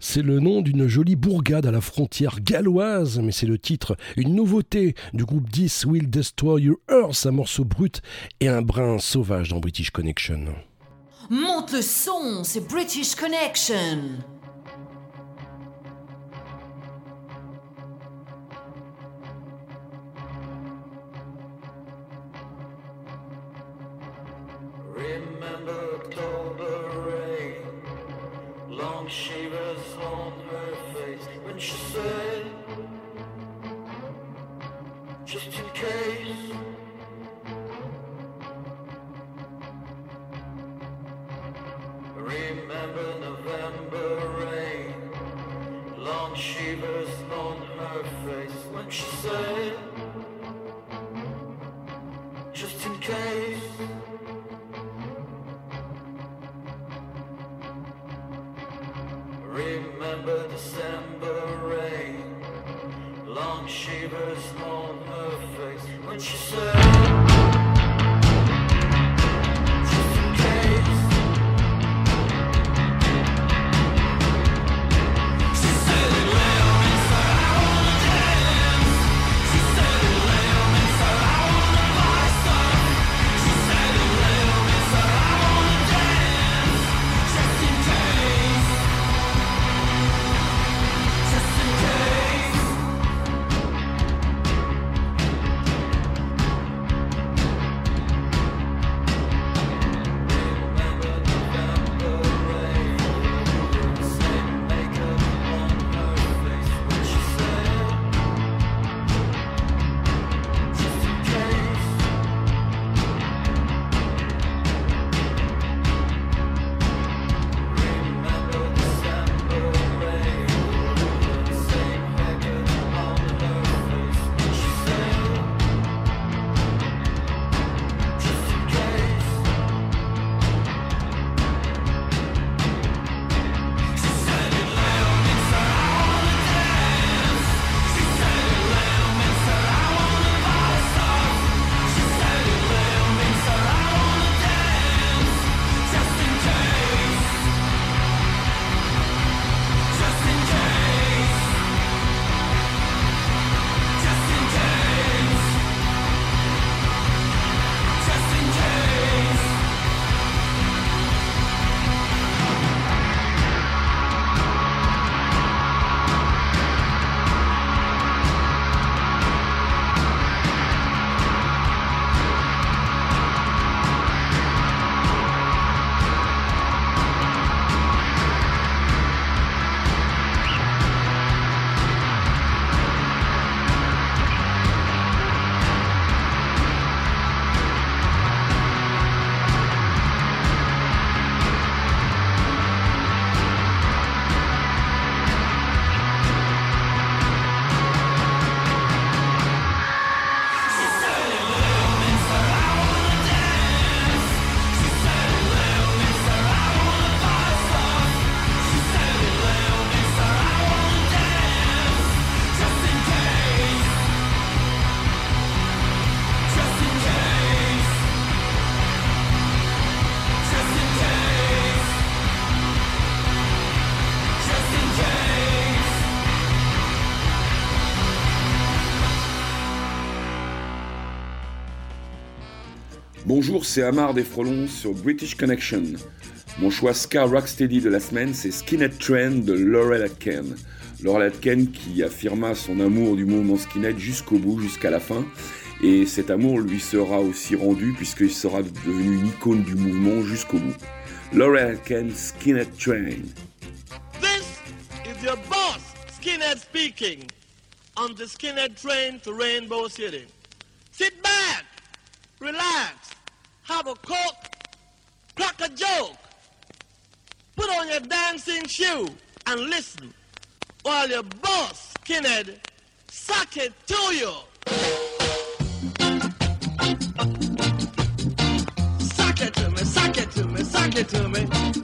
C'est le nom d'une jolie bourgade à la frontière galloise, mais c'est le titre, une nouveauté du groupe 10 Will Destroy Your Earth, un morceau brut et un brin sauvage dans British Connection. Monte le son, c'est British Connection. Remember November rain, long shivers on her face when she said. Bonjour, c'est Amar des Frelons sur British Connection. Mon choix ska rocksteady de la semaine, c'est Skinhead Trend de Laurel Atkin. Laurel Atkin qui affirma son amour du mouvement skinhead jusqu'au bout, jusqu'à la fin. Et cet amour lui sera aussi rendu puisqu'il sera devenu une icône du mouvement jusqu'au bout. Laurel Atkin, Skinhead Train. This is your boss, Skinhead speaking, on the Skinhead train to Rainbow City. Sit back, relax, a coke, crack a joke, put on your dancing shoe and listen while your boss, Skinhead, suck it to you. Suck it to me, suck it to me, suck it to me.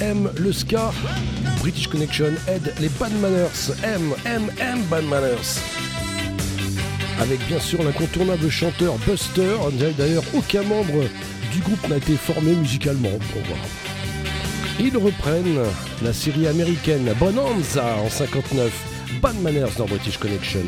Aime le ska. British Connection aide les bad manners. M, M, M, bad manners. Avec bien sûr l'incontournable chanteur Buster. D'ailleurs, aucun membre du groupe n'a été formé musicalement. Ils reprennent la série américaine Bonanza en 59. Bad manners dans British Connection.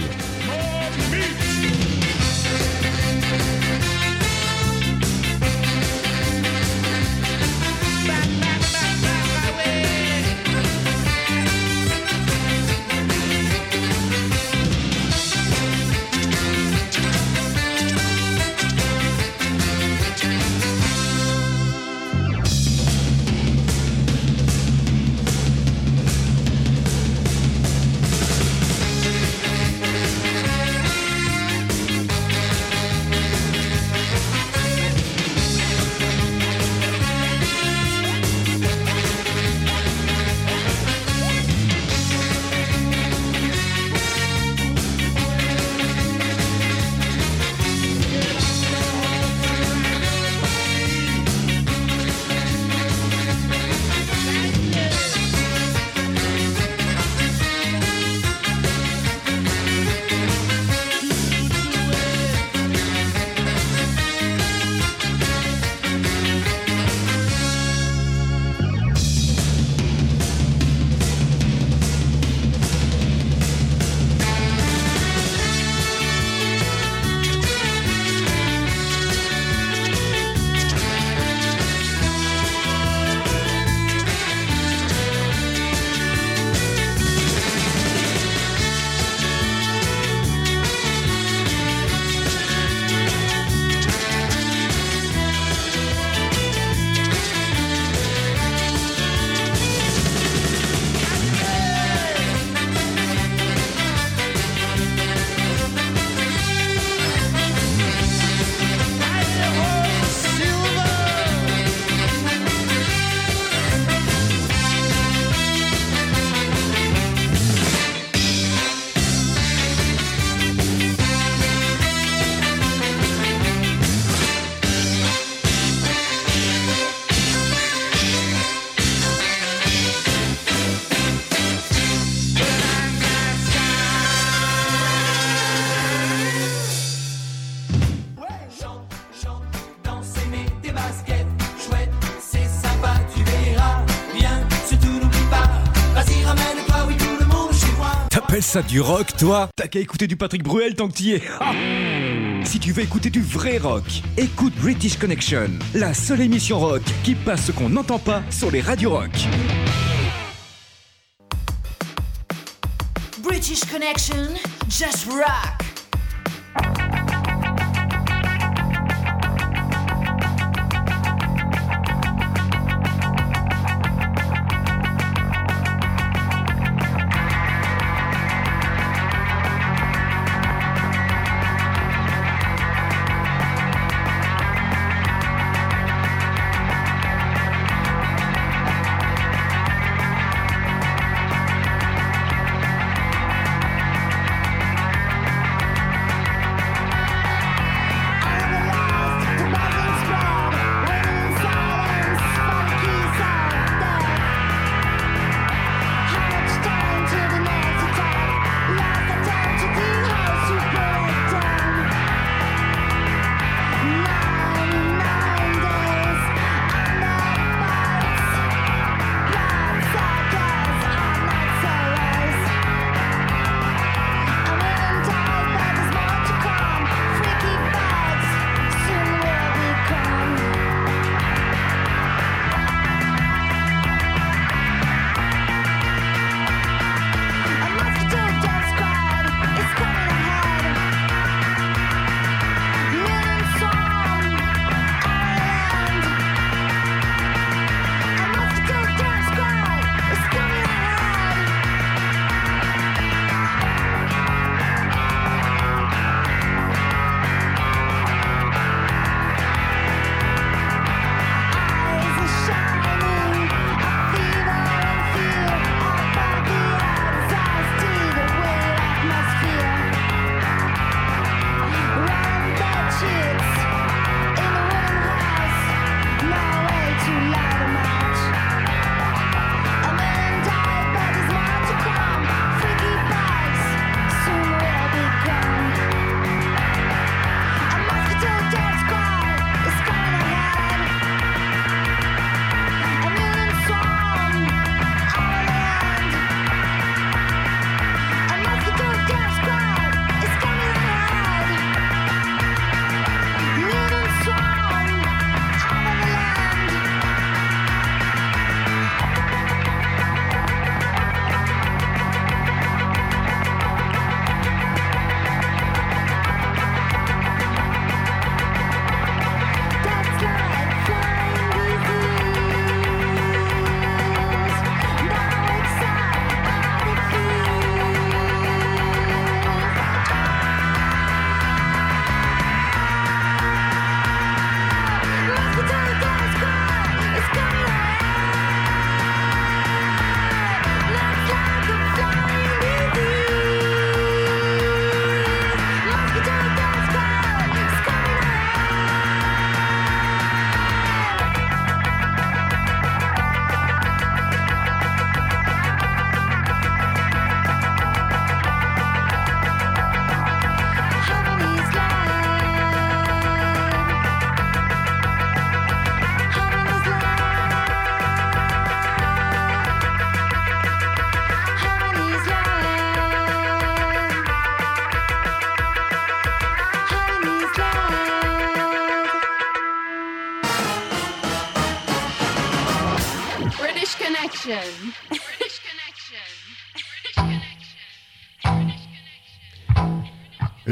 Ça du rock, toi T'as qu'à écouter du Patrick Bruel tant que t'y es. Ah si tu veux écouter du vrai rock, écoute British Connection, la seule émission rock qui passe ce qu'on n'entend pas sur les radios rock. British Connection, just rock.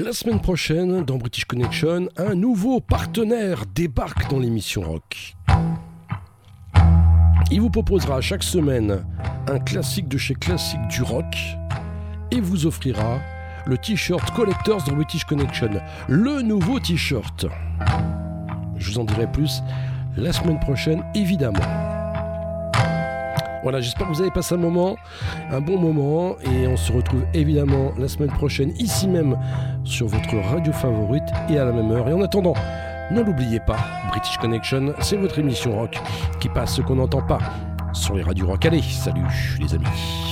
La semaine prochaine, dans British Connection, un nouveau partenaire débarque dans l'émission rock. Il vous proposera chaque semaine un classique de chez Classique du Rock et vous offrira le t-shirt Collectors dans British Connection, le nouveau t-shirt. Je vous en dirai plus la semaine prochaine, évidemment. Voilà, j'espère que vous avez passé un moment, un bon moment, et on se retrouve évidemment la semaine prochaine, ici même, sur votre radio favorite et à la même heure. Et en attendant, ne l'oubliez pas, British Connection, c'est votre émission rock qui passe ce qu'on n'entend pas sur les radios rock. Allez, salut les amis.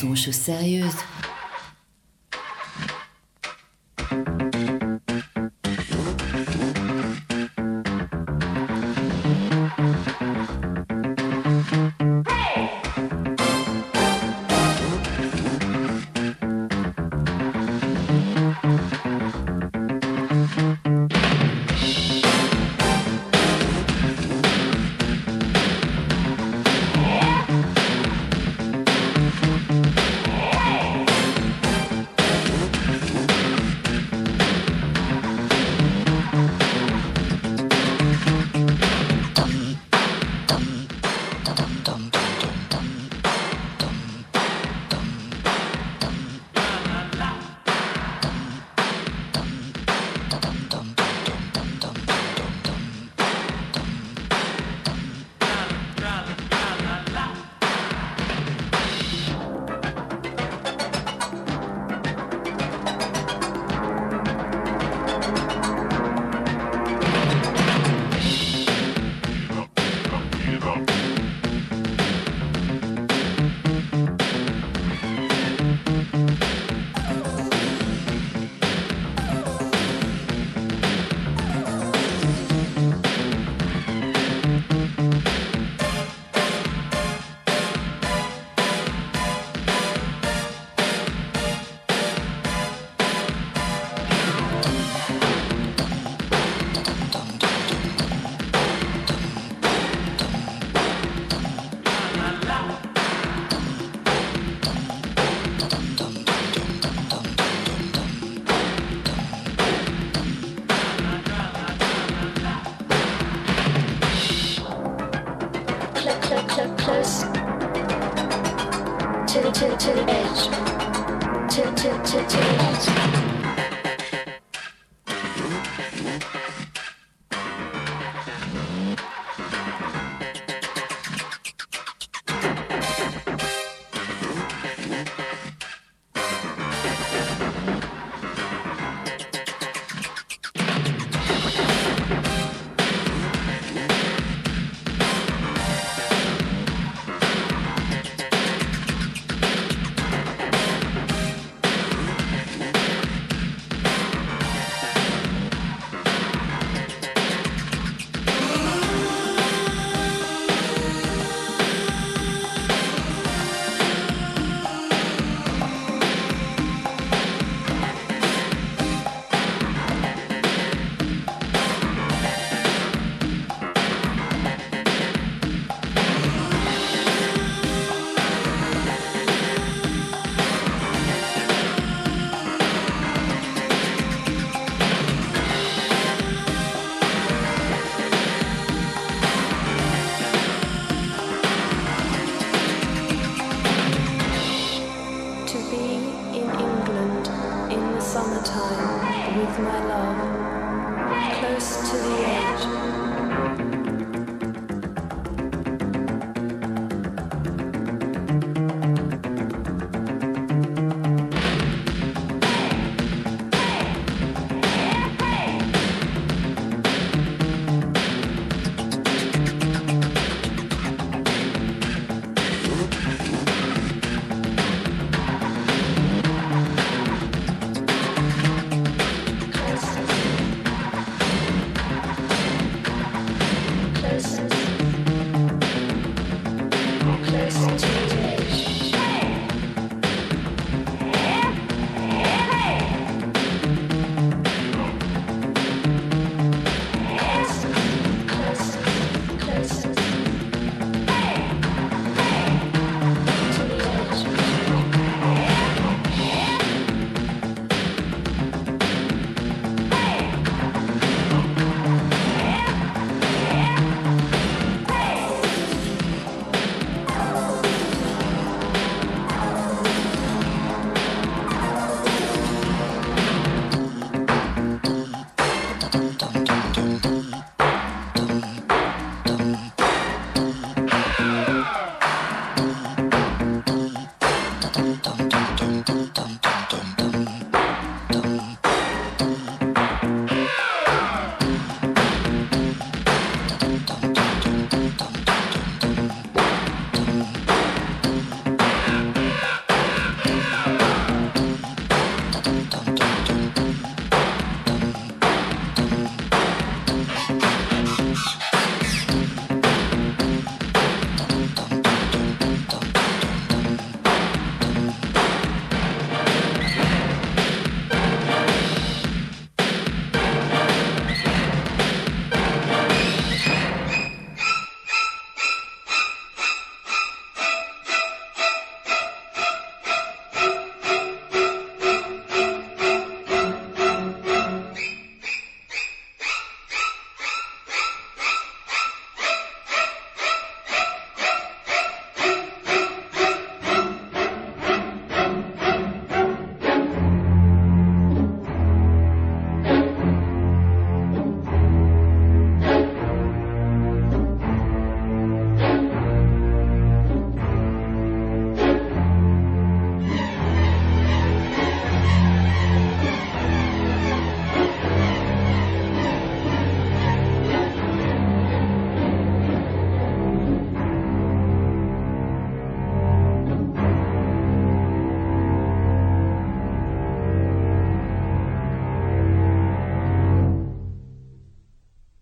Passons aux choses